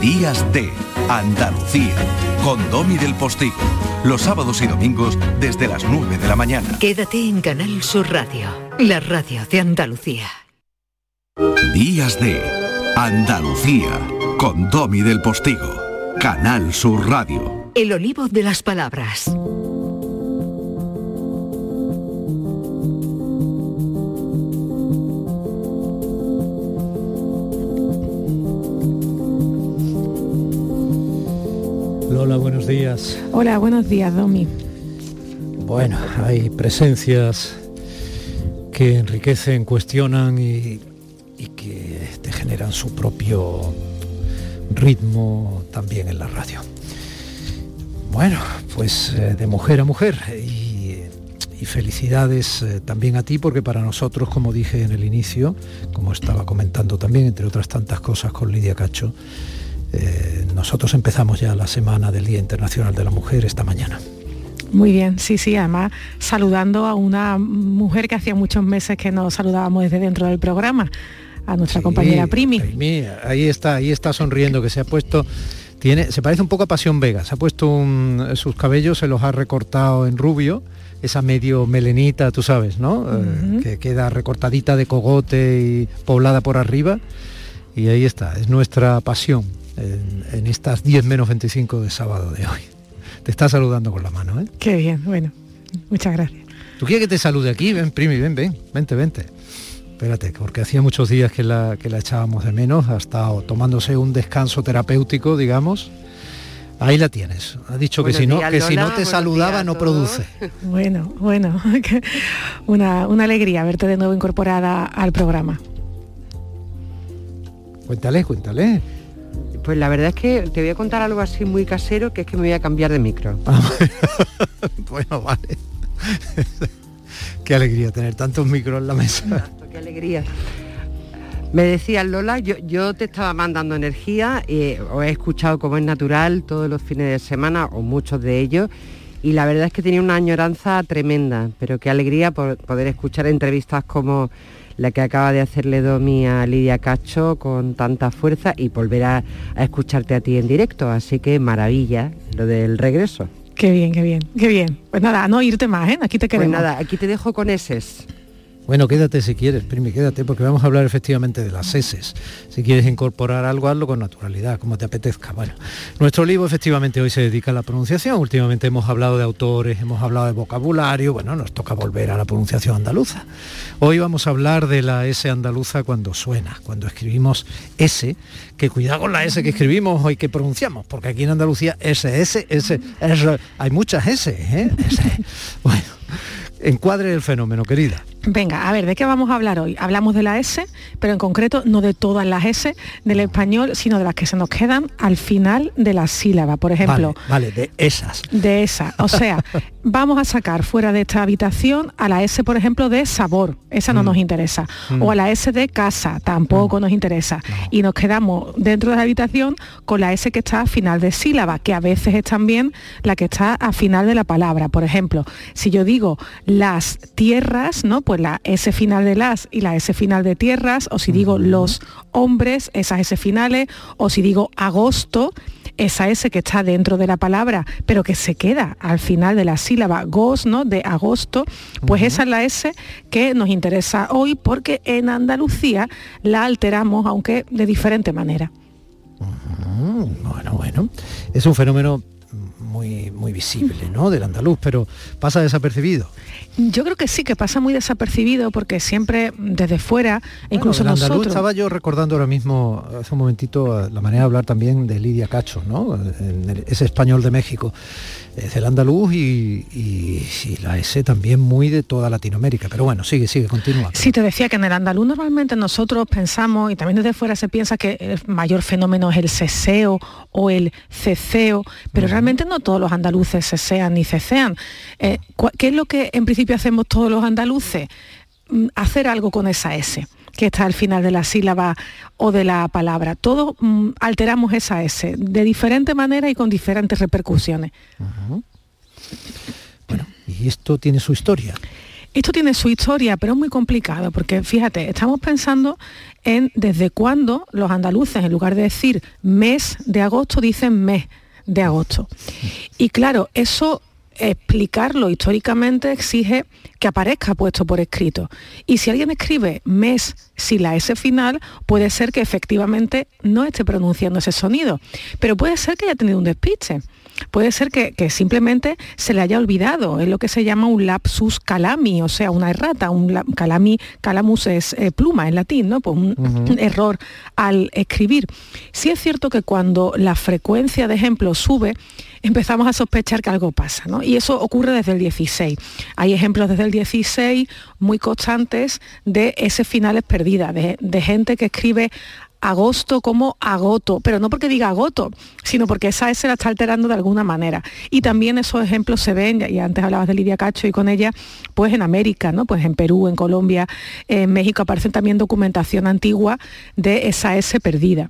C: Días de Andalucía, con Domi del Postigo, los sábados y domingos desde las 9 de la mañana.
L: Quédate en Canal Sur Radio, la radio de Andalucía.
C: Días de Andalucía, con Domi del Postigo, Canal Sur Radio.
L: El olivo de las palabras.
B: Días.
M: Hola, buenos días, Domi.
B: Bueno, hay presencias que enriquecen, cuestionan y, y que te generan su propio ritmo también en la radio. Bueno, pues eh, de mujer a mujer y, y felicidades eh, también a ti porque para nosotros, como dije en el inicio, como estaba comentando también, entre otras tantas cosas con Lidia Cacho, eh, nosotros empezamos ya la semana del Día Internacional de la Mujer esta mañana.
M: Muy bien, sí, sí, además saludando a una mujer que hacía muchos meses que nos saludábamos desde dentro del programa, a nuestra
B: Sí,
M: compañera Primi.
B: mía, ahí está, ahí está sonriendo, que se ha puesto, tiene, se parece un poco a Pasión Vega, se ha puesto un- sus cabellos, se los ha recortado en rubio, esa medio melenita, tú sabes, ¿no? Eh, que queda recortadita de cogote y poblada por arriba. Y ahí está, es nuestra pasión en, en estas 10 menos 25 de sábado de hoy. Te está saludando con la mano, ¿eh?
M: Qué bien, bueno, muchas gracias.
B: ¿Tú quieres que te salude aquí? Ven, Primi, ven, ven, vente, vente. espérate, porque hacía muchos días que la, que la echábamos de menos, ha estado tomándose un descanso terapéutico, digamos. Ahí la tienes. Ha dicho que si no,
N: días,
B: que si no te saludaba no produce.
M: Bueno, bueno, (laughs) una, una alegría verte de nuevo incorporada al programa.
B: Cuéntale, cuéntale.
N: Pues la verdad es que te voy a contar algo así muy casero, que es que me voy a cambiar de micro. (laughs) (laughs)
B: bueno, vale. (laughs) Qué alegría tener tantos micros en la mesa.
N: Qué alegría. Me decías, Lola, yo, yo te estaba mandando energía, eh, os he escuchado como es natural todos los fines de semana, o muchos de ellos, y la verdad es que tenía una añoranza tremenda, pero qué alegría por poder escuchar entrevistas como la que acaba de hacerle Domi a Lidia Cacho con tanta fuerza y volver a, a escucharte a ti en directo, así que maravilla lo del regreso.
M: Qué bien, qué bien, qué bien. Pues nada, no irte más, ¿eh? Aquí te
N: Pues
M: queremos.
N: nada, aquí te dejo con eses.
B: Bueno, quédate si quieres, Primi, quédate, porque vamos a hablar efectivamente de las heces. Si quieres incorporar algo, hazlo con naturalidad, como te apetezca. Bueno, nuestro libro efectivamente hoy se dedica a la pronunciación. Últimamente hemos hablado de autores, hemos hablado de vocabulario, bueno, nos toca volver a la pronunciación andaluza. Hoy vamos a hablar de la S andaluza cuando suena, cuando escribimos S, que cuidado con la S que escribimos hoy que pronunciamos, porque aquí en Andalucía S, S, S, S, hay muchas S, ¿eh? S. (laughs) Bueno, encuadre el fenómeno, querida.
M: Venga, a ver, ¿de qué vamos a hablar hoy? Hablamos de la S, pero en concreto no de todas las S del español, sino de las que se nos quedan al final de la sílaba. Por ejemplo,
B: Vale, vale, de esas.
M: de esa. O sea, (laughs) vamos a sacar fuera de esta habitación a la S, por ejemplo, de sabor. Esa no nos interesa.
O: Mm.
M: O a la S de casa, tampoco nos interesa. Y nos quedamos dentro de la habitación con la S que está a final de sílaba, que a veces es también la que está a final de la palabra. Por ejemplo, si yo digo las tierras, ¿no? Pues la S final de las y la S final de tierras, o si digo los hombres, esas S finales, o si digo agosto, esa S que está dentro de la palabra, pero que se queda al final de la sílaba gos, ¿no? De agosto, pues esa es la S que nos interesa hoy porque en Andalucía la alteramos, aunque de diferente manera.
B: Bueno, bueno. Es un fenómeno muy, muy visible, ¿no? Del andaluz, pero pasa desapercibido.
M: Yo creo que sí, que pasa muy desapercibido porque siempre desde fuera, incluso
B: Bueno, del andaluz
M: nosotros...
B: estaba yo recordando ahora mismo, hace un momentito, la manera de hablar también de Lidia Cacho, ¿no? Ese español de México. Es el andaluz y, y- y la S también muy de toda Latinoamérica. Pero bueno, sigue, sigue, continúa.
M: Sí, te decía que en el andaluz normalmente nosotros pensamos, y también desde fuera se piensa que el mayor fenómeno es el ceseo o el ceceo, pero realmente no todos los andaluces cesean ni cecean. Eh, ¿Qué es lo que en principio hacemos todos los andaluces? Mm, Hacer algo con esa S que está al final de la sílaba o de la palabra. Todos mm, alteramos esa S de diferente manera y con diferentes repercusiones.
B: Y esto tiene su historia.
M: Esto tiene su historia, pero es muy complicado, porque fíjate, estamos pensando en desde cuándo los andaluces, en lugar de decir mes de agosto, dicen mes de agosto. Y claro, eso explicarlo históricamente exige que aparezca puesto por escrito. Y si alguien escribe mes sin la S final, puede ser que efectivamente no esté pronunciando ese sonido. Pero puede ser que haya tenido un despiste. Puede ser que, que simplemente se le haya olvidado. Es lo que se llama un lapsus calami, o sea, una errata. Un la- calami, calamus es eh, pluma en latín, ¿no? Pues un (laughs) error al escribir. Sí es cierto que cuando la frecuencia de ejemplos sube, empezamos a sospechar que algo pasa, ¿no? Y eso ocurre desde el 16. Hay ejemplos desde el 16 muy constantes de ese finales perdidas, de, de gente que escribe agosto como agoto, pero no porque diga agoto, sino porque esa S la está alterando de alguna manera. Y también esos ejemplos se ven, y antes hablabas de Lidia Cacho y con ella, pues en América, ¿no? Pues en Perú, en Colombia, en México aparece también documentación antigua de esa S perdida.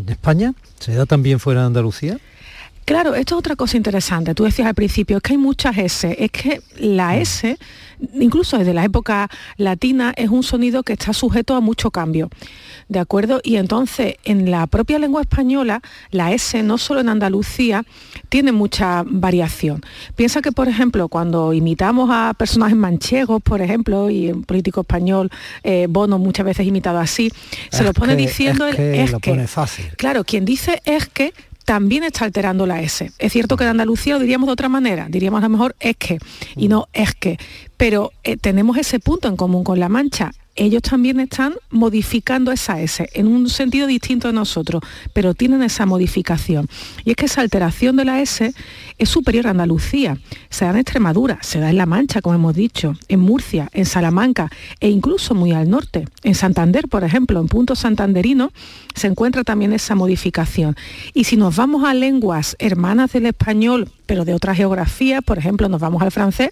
B: En España se da también fuera de Andalucía.
M: Claro, esto es otra cosa interesante. Tú decías al principio, es que hay muchas S, es que la S, incluso desde la época latina, es un sonido que está sujeto a mucho cambio. ¿De acuerdo? Y entonces, en la propia lengua española, la S, no solo en Andalucía, tiene mucha variación. Piensa que, por ejemplo, cuando imitamos a personajes manchegos, por ejemplo, y un político español, eh, Bono, muchas veces imitado así, se
B: Es
M: lo pone
B: que-
M: diciendo
B: es
M: el es
B: lo
M: que.
B: pone fácil.
M: Claro, quien dice es que también está alterando la S. Es cierto que en Andalucía lo diríamos de otra manera, diríamos a lo mejor es que y no es que, pero eh, tenemos ese punto en común con La Mancha ellos también están modificando esa S en un sentido distinto de nosotros, pero tienen esa modificación. Y es que esa alteración de la S es superior a Andalucía. Se da en Extremadura, se da en La Mancha, como hemos dicho, en Murcia, en Salamanca e incluso muy al norte. En Santander, por ejemplo, en punto santanderino, se encuentra también esa modificación. Y si nos vamos a lenguas hermanas del español, pero de otra geografía, por ejemplo, nos vamos al francés,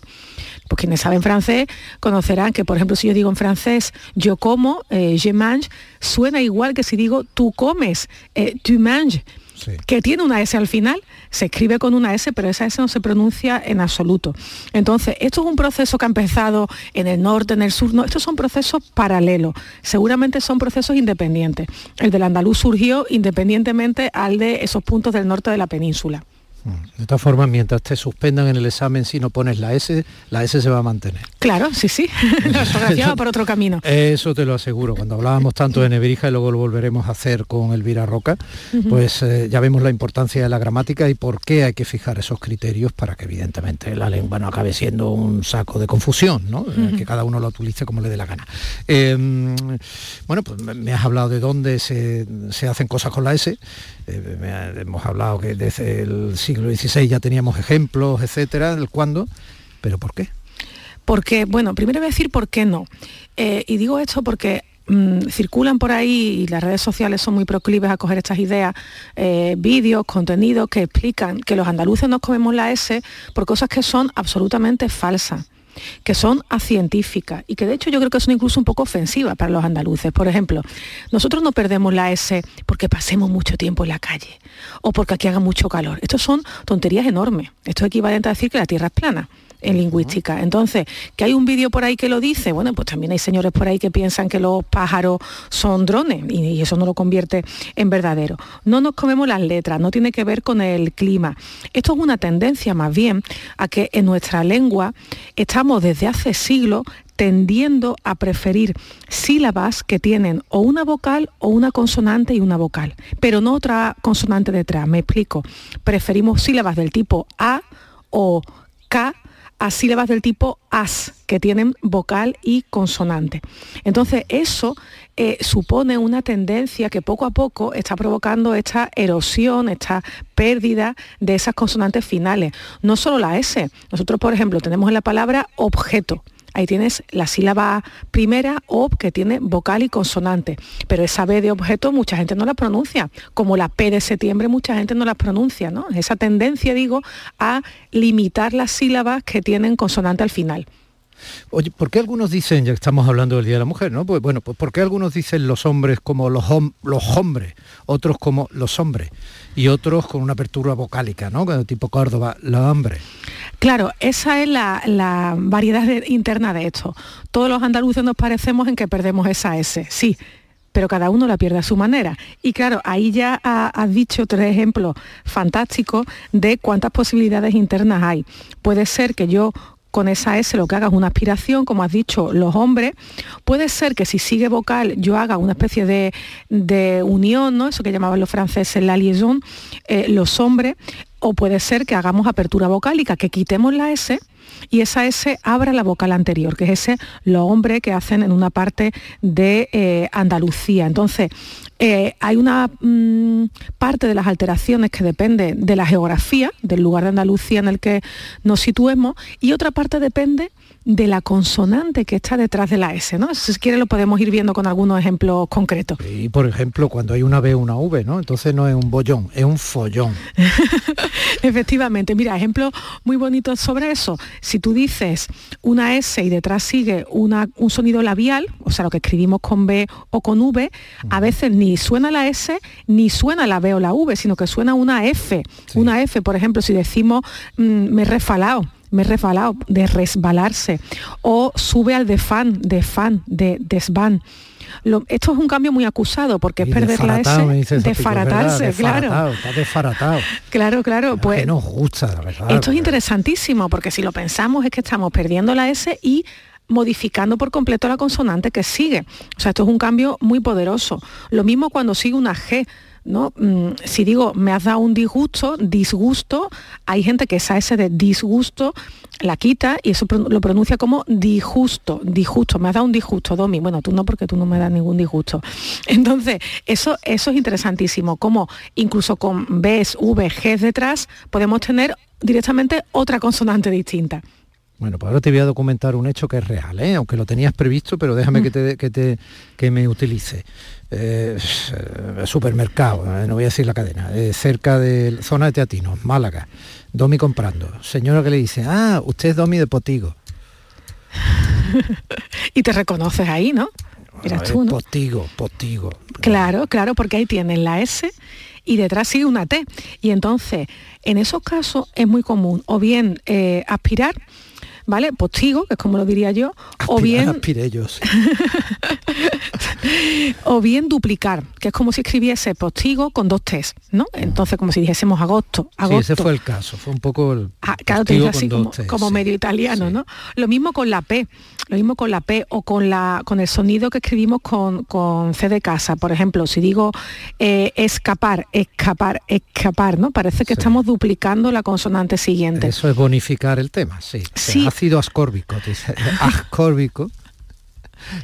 M: pues quienes saben francés conocerán que, por ejemplo, si yo digo en francés yo como, eh, je mange, suena igual que si digo tú comes, eh, tu manges. que tiene una S al final, se escribe con una S, pero esa S no se pronuncia en absoluto. Entonces, esto es un proceso que ha empezado en el norte, en el sur, no, estos son procesos paralelos, seguramente son procesos independientes. El del andaluz surgió independientemente al de esos puntos del norte de la península.
B: De todas formas, mientras te suspendan en el examen si no pones la S, la S se va a mantener.
M: Claro, sí, sí. (laughs) la ortografía va por otro camino.
B: Eso te lo aseguro. Cuando hablábamos tanto de Nebrija y luego lo volveremos a hacer con Elvira Roca, pues eh, ya vemos la importancia de la gramática y por qué hay que fijar esos criterios para que evidentemente la lengua no acabe siendo un saco de confusión, ¿no? Eh, que cada uno lo utilice como le dé la gana. Em, bueno, pues me has hablado de dónde se, se hacen cosas con la S. Eh, hemos hablado que desde el siglo XVI ya teníamos ejemplos, etcétera, del cuándo, pero ¿por qué?
M: Porque, bueno, primero voy a decir por qué no. Eh, y digo esto porque mm, circulan por ahí y las redes sociales son muy proclives a coger estas ideas, eh, vídeos, contenidos que explican que los andaluces nos comemos la S por cosas que son absolutamente falsas que son científicas y que de hecho yo creo que son incluso un poco ofensivas para los andaluces. Por ejemplo, nosotros no perdemos la S porque pasemos mucho tiempo en la calle o porque aquí haga mucho calor. Estos son tonterías enormes. Esto es equivalente a decir que la Tierra es plana en lingüística. Entonces, que hay un vídeo por ahí que lo dice, bueno, pues también hay señores por ahí que piensan que los pájaros son drones y, eso no lo convierte en verdadero. No nos comemos las letras, no tiene que ver con el clima. Esto es una tendencia más bien a que en nuestra lengua estamos desde hace siglos tendiendo a preferir sílabas que tienen o una vocal o una consonante y una vocal, pero no otra consonante detrás. Me explico. Preferimos sílabas del tipo A o K a sílabas del tipo as, que tienen vocal y consonante. Entonces, eso eh, supone una tendencia que poco a poco está provocando esta erosión, esta pérdida de esas consonantes finales. No solo la S. Nosotros, por ejemplo, tenemos en la palabra objeto ahí tienes la sílaba primera, ob, que tiene vocal y consonante. Pero esa B de objeto mucha gente no la pronuncia, como la P de septiembre mucha gente no la pronuncia, ¿no? Esa tendencia, digo, a limitar las sílabas que tienen consonante al final.
B: Oye, ¿por qué algunos dicen, ya que estamos hablando del Día de la Mujer, ¿no? Pues bueno, pues ¿por qué algunos dicen los hombres como los, los hombres, otros como los hombres y otros con una apertura vocálica, ¿no? Tipo Córdoba, los hombres.
M: Claro, esa es la, variedad interna de esto. Todos los andaluces nos parecemos en que perdemos esa S, sí, pero cada uno la pierde a su manera. Y claro, ahí ya has dicho tres ejemplos fantásticos de cuántas posibilidades internas hay. Puede ser que yo con esa S lo que haga es una aspiración, como has dicho, los hombres. Puede ser que si sigue vocal yo haga una especie de, unión, ¿no? eso que llamaban los franceses la liaison, eh, los hombres, o puede ser que hagamos apertura vocálica, que quitemos la S y esa S abra la vocal anterior, que es ese los hombres que hacen en una parte de eh, Andalucía. Entonces, eh, hay una mm, parte de las alteraciones que depende de la geografía, del lugar de Andalucía en el que nos situemos, y otra parte depende de la consonante que está detrás de la S, ¿no? Si quiere lo podemos ir viendo con algunos ejemplos concretos.
B: Y por ejemplo, cuando hay una B una V, ¿no? Entonces no es un bollón, es un follón. (laughs)
M: Efectivamente, mira, ejemplo muy bonito sobre eso. Si tú dices una S y detrás sigue una, un sonido labial, o sea, lo que escribimos con B o con V, a veces ni suena la S ni suena la B o la V, sino que suena una F. Una F, por ejemplo, si decimos mm, me he refalado me he resbalado, de resbalarse, o sube al de fan, de fan, de desvan. esto es un cambio muy acusado porque es perder la S, desfaratarse, claro.
B: Está desfaratado.
M: Claro, claro. Pues,
B: nos gusta, la
M: verdad. Esto es interesantísimo porque si lo pensamos es que estamos perdiendo la S y modificando por completo la consonante que sigue. O sea, esto es un cambio muy poderoso. Lo mismo cuando sigue una G. Mm, si digo me has dado un disgusto, disgusto, hay gente que esa S de disgusto la quita y eso lo pronuncia como disgusto, disgusto, me has dado un disgusto, Domi. Bueno, tú no porque tú no me das ningún disgusto. (laughs) Entonces, eso, eso es interesantísimo, como incluso con Bs, V, Gs detrás podemos tener directamente otra consonante distinta.
B: Bueno, pues ahora te voy a documentar un hecho que es real, ¿eh? aunque lo tenías previsto, pero déjame que, te, que, te, que me utilice. Eh, supermercado, eh, no voy a decir la cadena, eh, cerca de zona de Teatinos, Málaga. Domi comprando. Señora que le dice, ah, usted es Domi de Potigo. (laughs)
M: y te reconoces ahí, ¿no?
B: Eras tú, ¿no? Potigo, Potigo.
M: Claro, claro, porque ahí tienen la S y detrás sigue una T. Y entonces, en esos casos es muy común o bien aspirar ¿vale? Postigo, que es como lo diría yo, o bien... (laughs) o bien duplicar, que es como si escribiese postigo con dos T's, ¿no? Entonces, como si dijésemos agosto, agosto.
B: Sí, ese fue el caso, fue un poco el
M: ah, claro, así como, medio italiano, ¿no? Lo mismo con la P, lo mismo con la P o con, la, con el sonido que escribimos con, con C de casa. Por ejemplo, si digo eh, escapar, escapar, escapar, ¿no? Parece que estamos duplicando la consonante siguiente.
B: Eso es bonificar el tema, sí.
M: Sí,
B: ácido ascórbico, (laughs) ascórbico,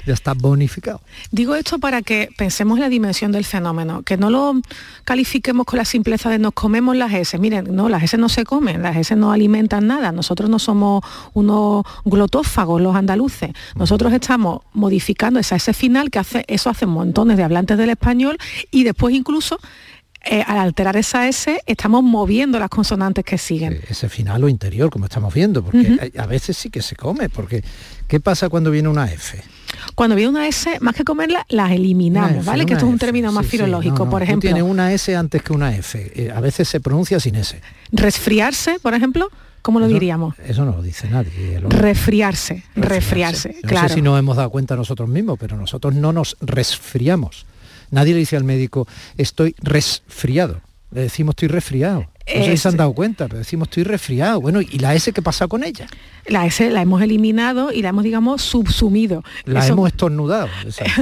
B: ya está bonificado.
M: Digo esto para que pensemos en la dimensión del fenómeno, que no lo califiquemos con la simpleza de nos comemos las S. Miren, no, las S no se comen, las S no alimentan nada. Nosotros no somos unos glotófagos los andaluces. Nosotros estamos modificando esa S final, que hace, eso hace montones de hablantes del español, y después incluso eh, al alterar esa S estamos moviendo las consonantes que siguen.
B: Ese final o interior, como estamos viendo, porque a veces sí que se come, porque ¿qué pasa cuando viene una F?
M: Cuando viene una S, más que comerla, las eliminamos, ¿vale? Que esto es un término más filológico, por ejemplo.
B: Tiene una S antes que una F. Eh, a veces se pronuncia sin S.
M: Resfriarse, por ejemplo, ¿Cómo lo diríamos?
B: Eso no lo dice nadie.
M: Resfriarse, resfriarse,
B: no sé si nos hemos dado cuenta nosotros mismos, pero nosotros no nos resfriamos. Nadie le dice al médico, estoy resfriado. Le decimos estoy resfriado. No sé si se han dado cuenta, pero decimos estoy resfriado. Bueno, ¿y la S qué pasa con ella?
M: La S la hemos eliminado y la hemos, digamos, subsumido.
B: La hemos estornudado.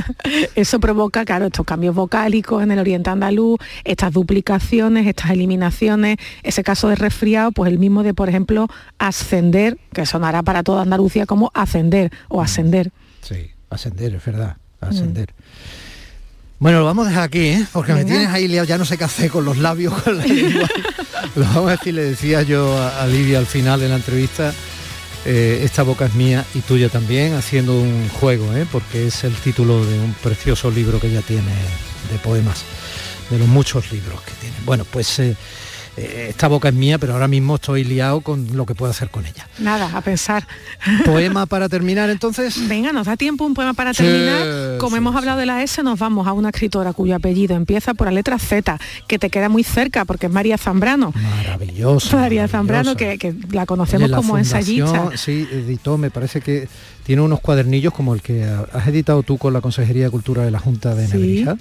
B: (laughs)
M: Eso provoca, claro, estos cambios vocálicos en el oriente andaluz, estas duplicaciones, estas eliminaciones, ese caso de resfriado, pues el mismo de, por ejemplo, ascender, que sonará para toda Andalucía como ascender o ascender.
B: Sí, ascender, es verdad, ascender. Mm. Bueno, lo vamos a dejar aquí, ¿eh? porque me tienes ahí liado, ya no sé qué hacer con los labios, (laughs) con la lengua. lo vamos a decir, le decía yo a, Lidia al final de la entrevista, eh, esta boca es mía y tuya también, haciendo un juego, ¿eh? porque es el título de un precioso libro que ella tiene de poemas, de los muchos libros que tiene. Bueno, pues eh, eh, esta boca es mía, pero ahora mismo estoy liado con lo que puedo hacer con ella.
M: Nada, a pensar.
B: ¿Poema (laughs) para terminar entonces?
M: Venga, nos da tiempo un poema para terminar. Como hemos hablado de la S, nos vamos a una escritora cuyo apellido empieza por la letra Z, que te queda muy cerca porque es María Zambrano.
B: Maravilloso.
M: María Zambrano, que, la conocemos como ensayista.
B: Sí, editó, me parece que tiene unos cuadernillos como el que has editado tú con la Consejería de Cultura de la Junta de Nebrija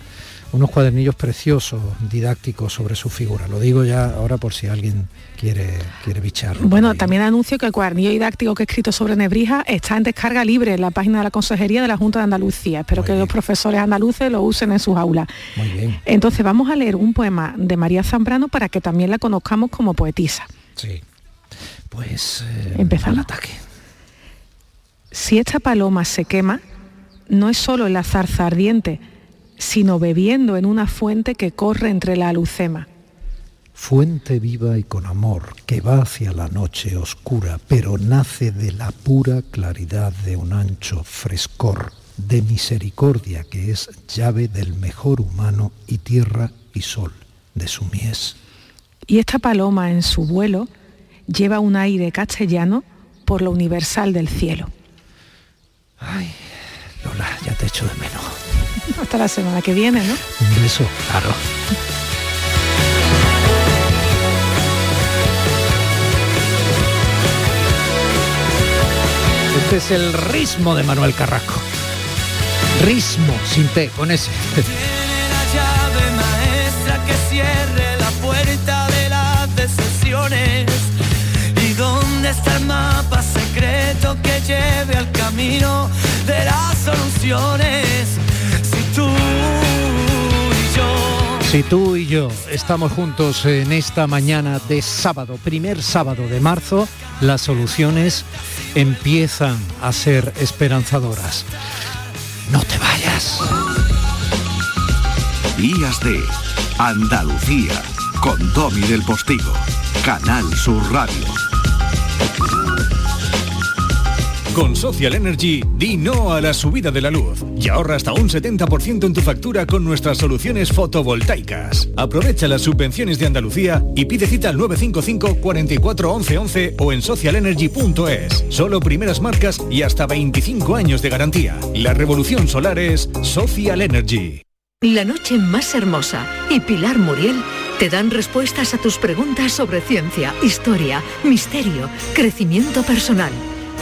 B: unos cuadernillos preciosos, didácticos sobre su figura. Lo digo ya ahora por si alguien quiere, quiere bicharlo.
M: Bueno, también anuncio que el cuadernillo didáctico que he escrito sobre Nebrija está en descarga libre en la página de la Consejería de la Junta de Andalucía. Espero que los profesores andaluces lo usen en sus aulas.
B: Muy bien.
M: Entonces vamos a leer un poema de María Zambrano para que también la conozcamos como poetisa.
B: Sí. Pues
M: eh, empezamos.
B: Al ataque.
M: Si esta paloma se quema, no es solo la zarza ardiente, sino bebiendo en una fuente que corre entre la alucema.
B: Fuente viva y con amor, que va hacia la noche oscura, pero nace de la pura claridad de un ancho frescor, de misericordia que es llave del mejor humano y tierra y sol de su mies.
M: Y esta paloma en su vuelo lleva un aire castellano por lo universal del cielo.
B: Ay, Lola, ya te echo de menos.
M: Hasta la semana que viene, ¿no?
B: Un beso, claro. Este es el ritmo de Manuel Carrasco. Ritmo, sin T, con ese.
J: Tiene la llave maestra que cierre la puerta de las decisiones. ¿Y dónde está el mapa secreto que lleve al camino de las soluciones. Si tú y yo
B: Si tú y yo estamos juntos en esta mañana de sábado, primer sábado de marzo, las soluciones empiezan a ser esperanzadoras. No te vayas.
C: Días de Andalucía con Domi del Postigo, Canal Sur Radio.
O: Con Social Energy, di no a la subida de la luz y ahorra hasta un 70% en tu factura con nuestras soluciones fotovoltaicas. Aprovecha las subvenciones de Andalucía y pide cita al 955 44 11 11 o en socialenergy.es. Solo primeras marcas y hasta 25 años de garantía. La revolución solar es Social Energy.
L: La noche más hermosa y Pilar Muriel te dan respuestas a tus preguntas sobre ciencia, historia, misterio, crecimiento personal.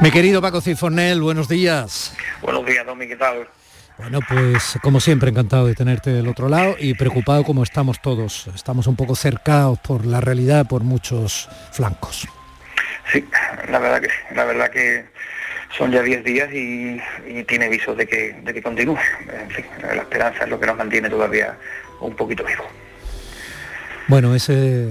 B: Mi querido Paco Cifornel, buenos días.
P: Buenos días, Domi, ¿qué tal?
B: Bueno, pues como siempre, encantado de tenerte del otro lado y preocupado como estamos todos. Estamos un poco cercados por la realidad por muchos flancos.
P: Sí, la verdad que la verdad que son ya 10 días y, y tiene visos de que, de que continúe. En fin, la esperanza es lo que nos mantiene todavía un poquito vivo.
B: Bueno, ese...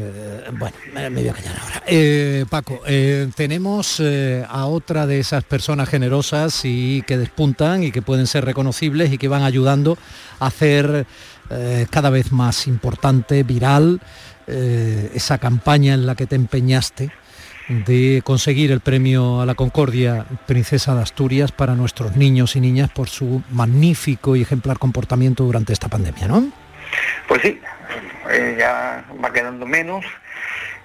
B: Bueno, me me voy a callar ahora. Eh, Paco, eh, tenemos eh, a otra de esas personas generosas y que despuntan y que pueden ser reconocibles y que van ayudando a hacer eh, cada vez más importante, viral, eh, esa campaña en la que te empeñaste de conseguir el premio a la Concordia Princesa de Asturias para nuestros niños y niñas por su magnífico y ejemplar comportamiento durante esta pandemia, ¿no?
P: Pues sí, eh, ya va quedando menos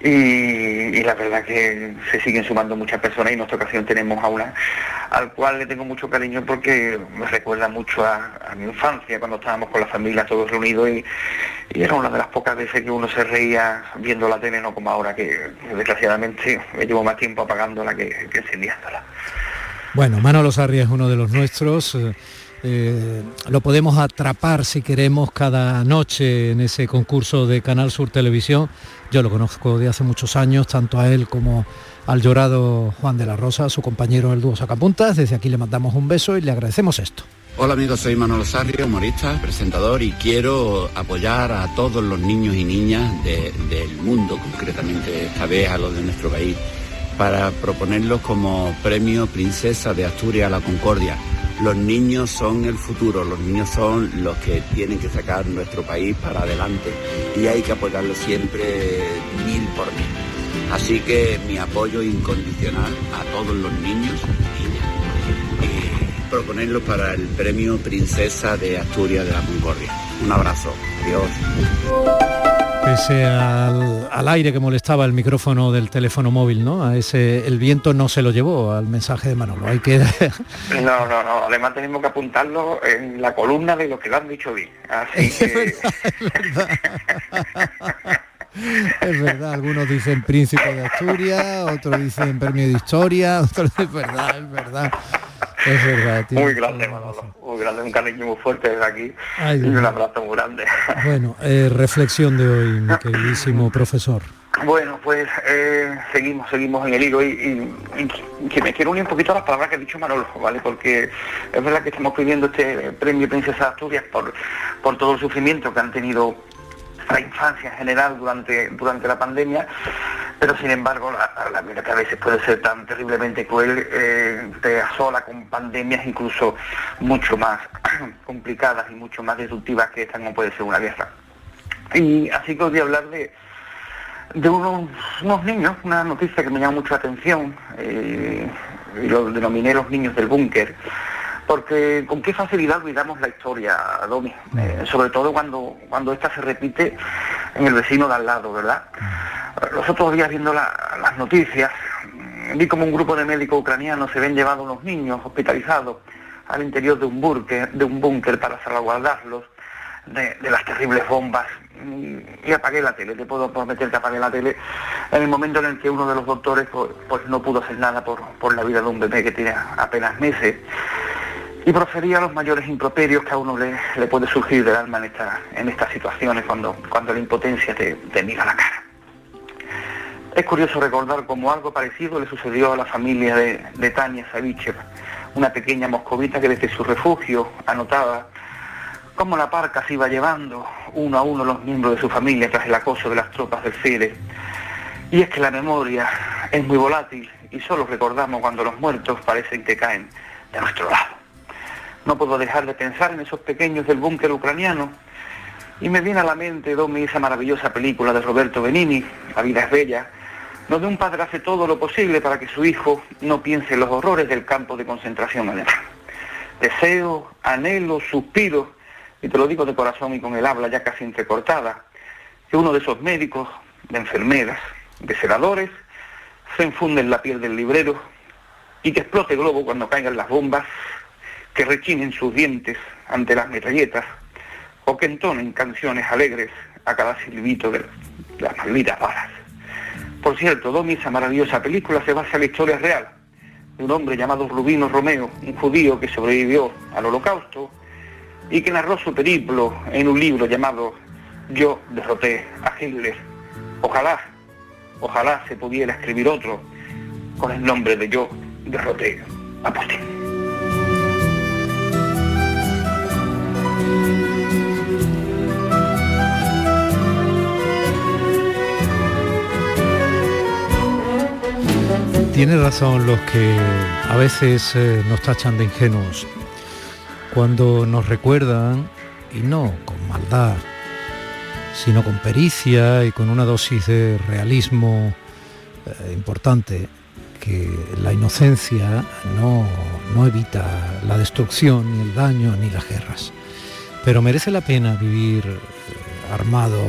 P: y, y la verdad que se siguen sumando muchas personas y en nuestra ocasión tenemos a una al cual le tengo mucho cariño porque me recuerda mucho a, mi infancia cuando estábamos con la familia todos reunidos y, y era una de las pocas veces que uno se reía viendo la tele, no como ahora que desgraciadamente me llevo más tiempo apagándola que, que encendiéndola.
B: Bueno, Manolo Sarri es uno de los nuestros. Eh, lo podemos atrapar si queremos cada noche en ese concurso de Canal Sur Televisión. Yo lo conozco de hace muchos años, tanto a él como al llorado Juan de la Rosa, su compañero del dúo Sacapuntas. Desde aquí le mandamos un beso y le agradecemos esto.
Q: Hola amigos, soy Manolo Sarri, humorista, presentador y quiero apoyar a todos los niños y niñas de- del mundo, concretamente esta vez a los de nuestro país, para proponerlos como premio Princesa de Asturias a la Concordia. Los niños son el futuro, los niños son los que tienen que sacar nuestro país para adelante y hay que apoyarlos siempre mil por mil. Así que mi apoyo incondicional a todos los niños proponerlo para el premio Princesa de Asturias de la Concordia. Un abrazo, adiós.
B: Pese al, al aire que molestaba el micrófono del teléfono móvil, ¿no? A ese, el viento no se lo llevó al mensaje de Manolo. Hay que (laughs)
P: No, no, no, además tenemos que apuntarlo en la columna de lo que lo han dicho bien. Así (laughs) que
B: Es verdad, (laughs) algunos dicen príncipe de Asturias, otros dicen premio de historia, (laughs) otros es verdad, es verdad. Es verdad, tío.
P: muy grande, Manolo, muy grande, un cariño muy fuerte desde aquí
B: Ay,
P: y un abrazo muy grande. (laughs)
B: Bueno, eh, reflexión de hoy, mi queridísimo profesor.
P: Bueno, pues eh, seguimos, seguimos en el hilo y, y- y que me quiero unir un poquito a las palabras que ha dicho Manolo, ¿vale? Porque es verdad que estamos pidiendo este premio Princesa de Asturias por, por todo el sufrimiento que han tenido la infancia en general durante, durante la pandemia, pero sin embargo la, la vida que a veces puede ser tan terriblemente cruel eh, te asola con pandemias incluso mucho más (clears throat) complicadas y mucho más destructivas que esta como puede ser una guerra. Y así que os voy a hablar de, de unos, unos niños, una noticia que me llama mucho la atención, eh, y lo denominé los niños del búnker, porque con qué facilidad olvidamos la historia, Domi, eh, sobre todo cuando, cuando esta se repite en el vecino de al lado, ¿verdad? Los otros días viendo las noticias, mm, vi como un grupo de médicos ucranianos se ven llevados unos niños hospitalizados al interior de un búnker, de un búnker para salvaguardarlos de, las terribles bombas. Y apagué la tele, te puedo prometer que apagué la tele en el momento en el que uno de los doctores pues, pues no pudo hacer nada por, por, la vida de un bebé que tiene apenas meses y profería los mayores improperios que a uno le, puede surgir del alma en, esta, en estas situaciones cuando, la impotencia te, mira la cara. Es curioso recordar cómo algo parecido le sucedió a la familia de, de Tania Savichev, una pequeña moscovita que desde su refugio anotaba cómo la parca se iba llevando uno a uno los miembros de su familia tras el acoso de las tropas del FIDE. Y es que la memoria es muy volátil y solo recordamos cuando los muertos parecen que caen de nuestro lado. No puedo dejar de pensar en esos pequeños del búnker ucraniano y me viene a la mente, Domi, esa maravillosa película de Roberto Benini, La vida es bella, donde un padre hace todo lo posible para que su hijo no piense en los horrores del campo de concentración alemán. Deseo, anhelo, suspiro y te lo digo de corazón y con el habla ya casi entrecortada, que uno de esos médicos, de enfermeras, de celadores, se enfunde en la piel del librero y que explote globo cuando caigan las bombas, que rechinen sus dientes ante las metralletas o que entonen canciones alegres a cada silbito de las malditas balas. Por cierto, Domi, esa maravillosa película se basa en la historia real de un hombre llamado Rubino Romeo, un judío que sobrevivió al holocausto y que narró su periplo en un libro llamado Yo derroté a Hitler. Ojalá, ojalá se pudiera escribir otro con el nombre de Yo derroté a Putin.
B: Tiene razón los que a veces eh, nos tachan de ingenuos cuando nos recuerdan, y no con maldad, sino con pericia y con una dosis de realismo eh, importante, que la inocencia no, no evita la destrucción, ni el daño, ni las guerras. Pero merece la pena vivir eh, armado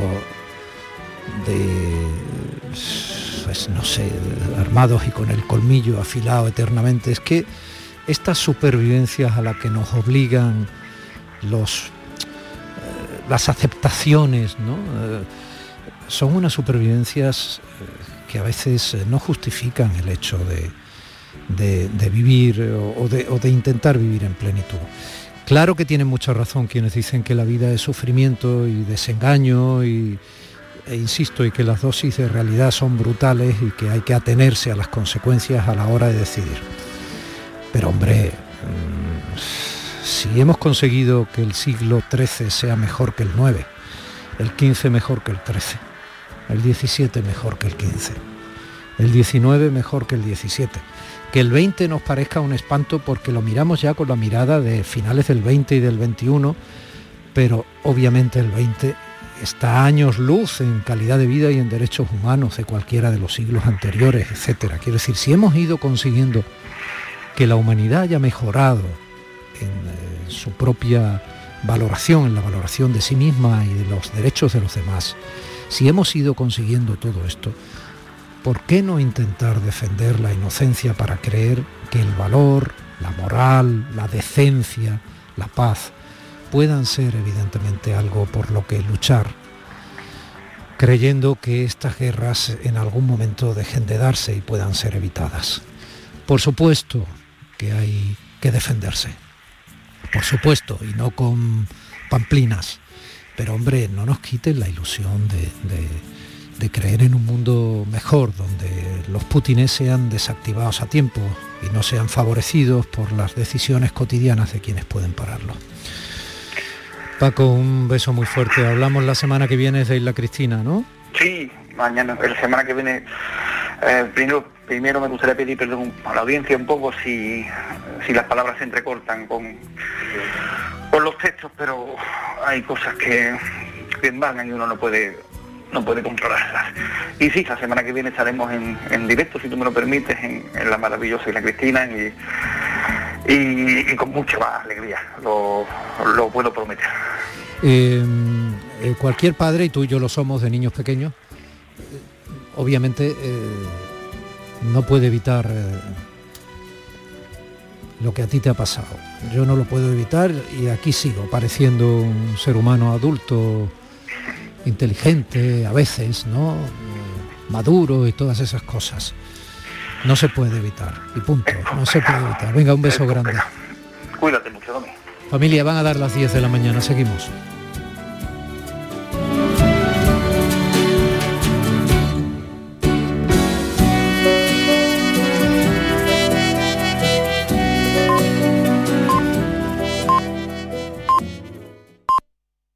B: de, pues, no sé, armados y con el colmillo afilado eternamente. Es que estas supervivencias a las que nos obligan los, eh, las aceptaciones, ¿no? Eh, son unas supervivencias eh, que a veces no justifican el hecho de, vivir o, de, intentar vivir en plenitud. Claro que tienen mucha razón quienes dicen que la vida es sufrimiento y desengaño y, e insisto, y que las dosis de realidad son brutales y que hay que atenerse a las consecuencias a la hora de decidir. Pero hombre, mm, si hemos conseguido que el siglo XIII sea mejor que el IX, el XV mejor que el XIII, el XVII mejor que el XV, el XIX mejor que el XVII, que el XX nos parezca un espanto porque lo miramos ya con la mirada de finales del XX y del XXI, pero obviamente el XX está años luz en calidad de vida y en derechos humanos de cualquiera de los siglos anteriores, etcétera. Quiero decir, si hemos ido consiguiendo que la humanidad haya mejorado en eh, su propia valoración, en la valoración de sí misma y de los derechos de los demás, si hemos ido consiguiendo todo esto, ¿por qué no intentar defender la inocencia para creer que el valor, la moral, la decencia, la paz, puedan ser evidentemente algo por lo que luchar, creyendo que estas guerras en algún momento dejen de darse y puedan ser evitadas? Por supuesto, que hay que defenderse. Por supuesto, y no con pamplinas. Pero hombre, no nos quiten la ilusión de, creer en un mundo mejor, donde los putines sean desactivados a tiempo y no sean favorecidos por las decisiones cotidianas de quienes pueden pararlo. Paco, un beso muy fuerte. Hablamos la semana que viene de Isla Cristina, ¿no?
P: Sí, mañana, la semana que viene, eh, primero Primero me gustaría pedir perdón a la audiencia un poco si, las palabras se entrecortan con, con los textos, pero hay cosas que, que van y uno no puede no puede controlarlas. Y sí, la semana que viene estaremos en, directo, si tú me lo permites, en, la maravillosa Isla Cristina, en y, con mucha más alegría, lo, lo puedo prometer.
B: Eh, eh, cualquier padre, y tú y yo lo somos de niños pequeños, eh, obviamente eh, no puede evitar lo que a ti te ha pasado. Yo no lo puedo evitar y aquí sigo, pareciendo un ser humano adulto, inteligente a veces, ¿no? Maduro y todas esas cosas. No se puede evitar, y punto, no se puede evitar. Venga, un beso grande.
P: Cuídate mucho, Domi.
B: Familia, van a dar las 10 de la mañana, seguimos.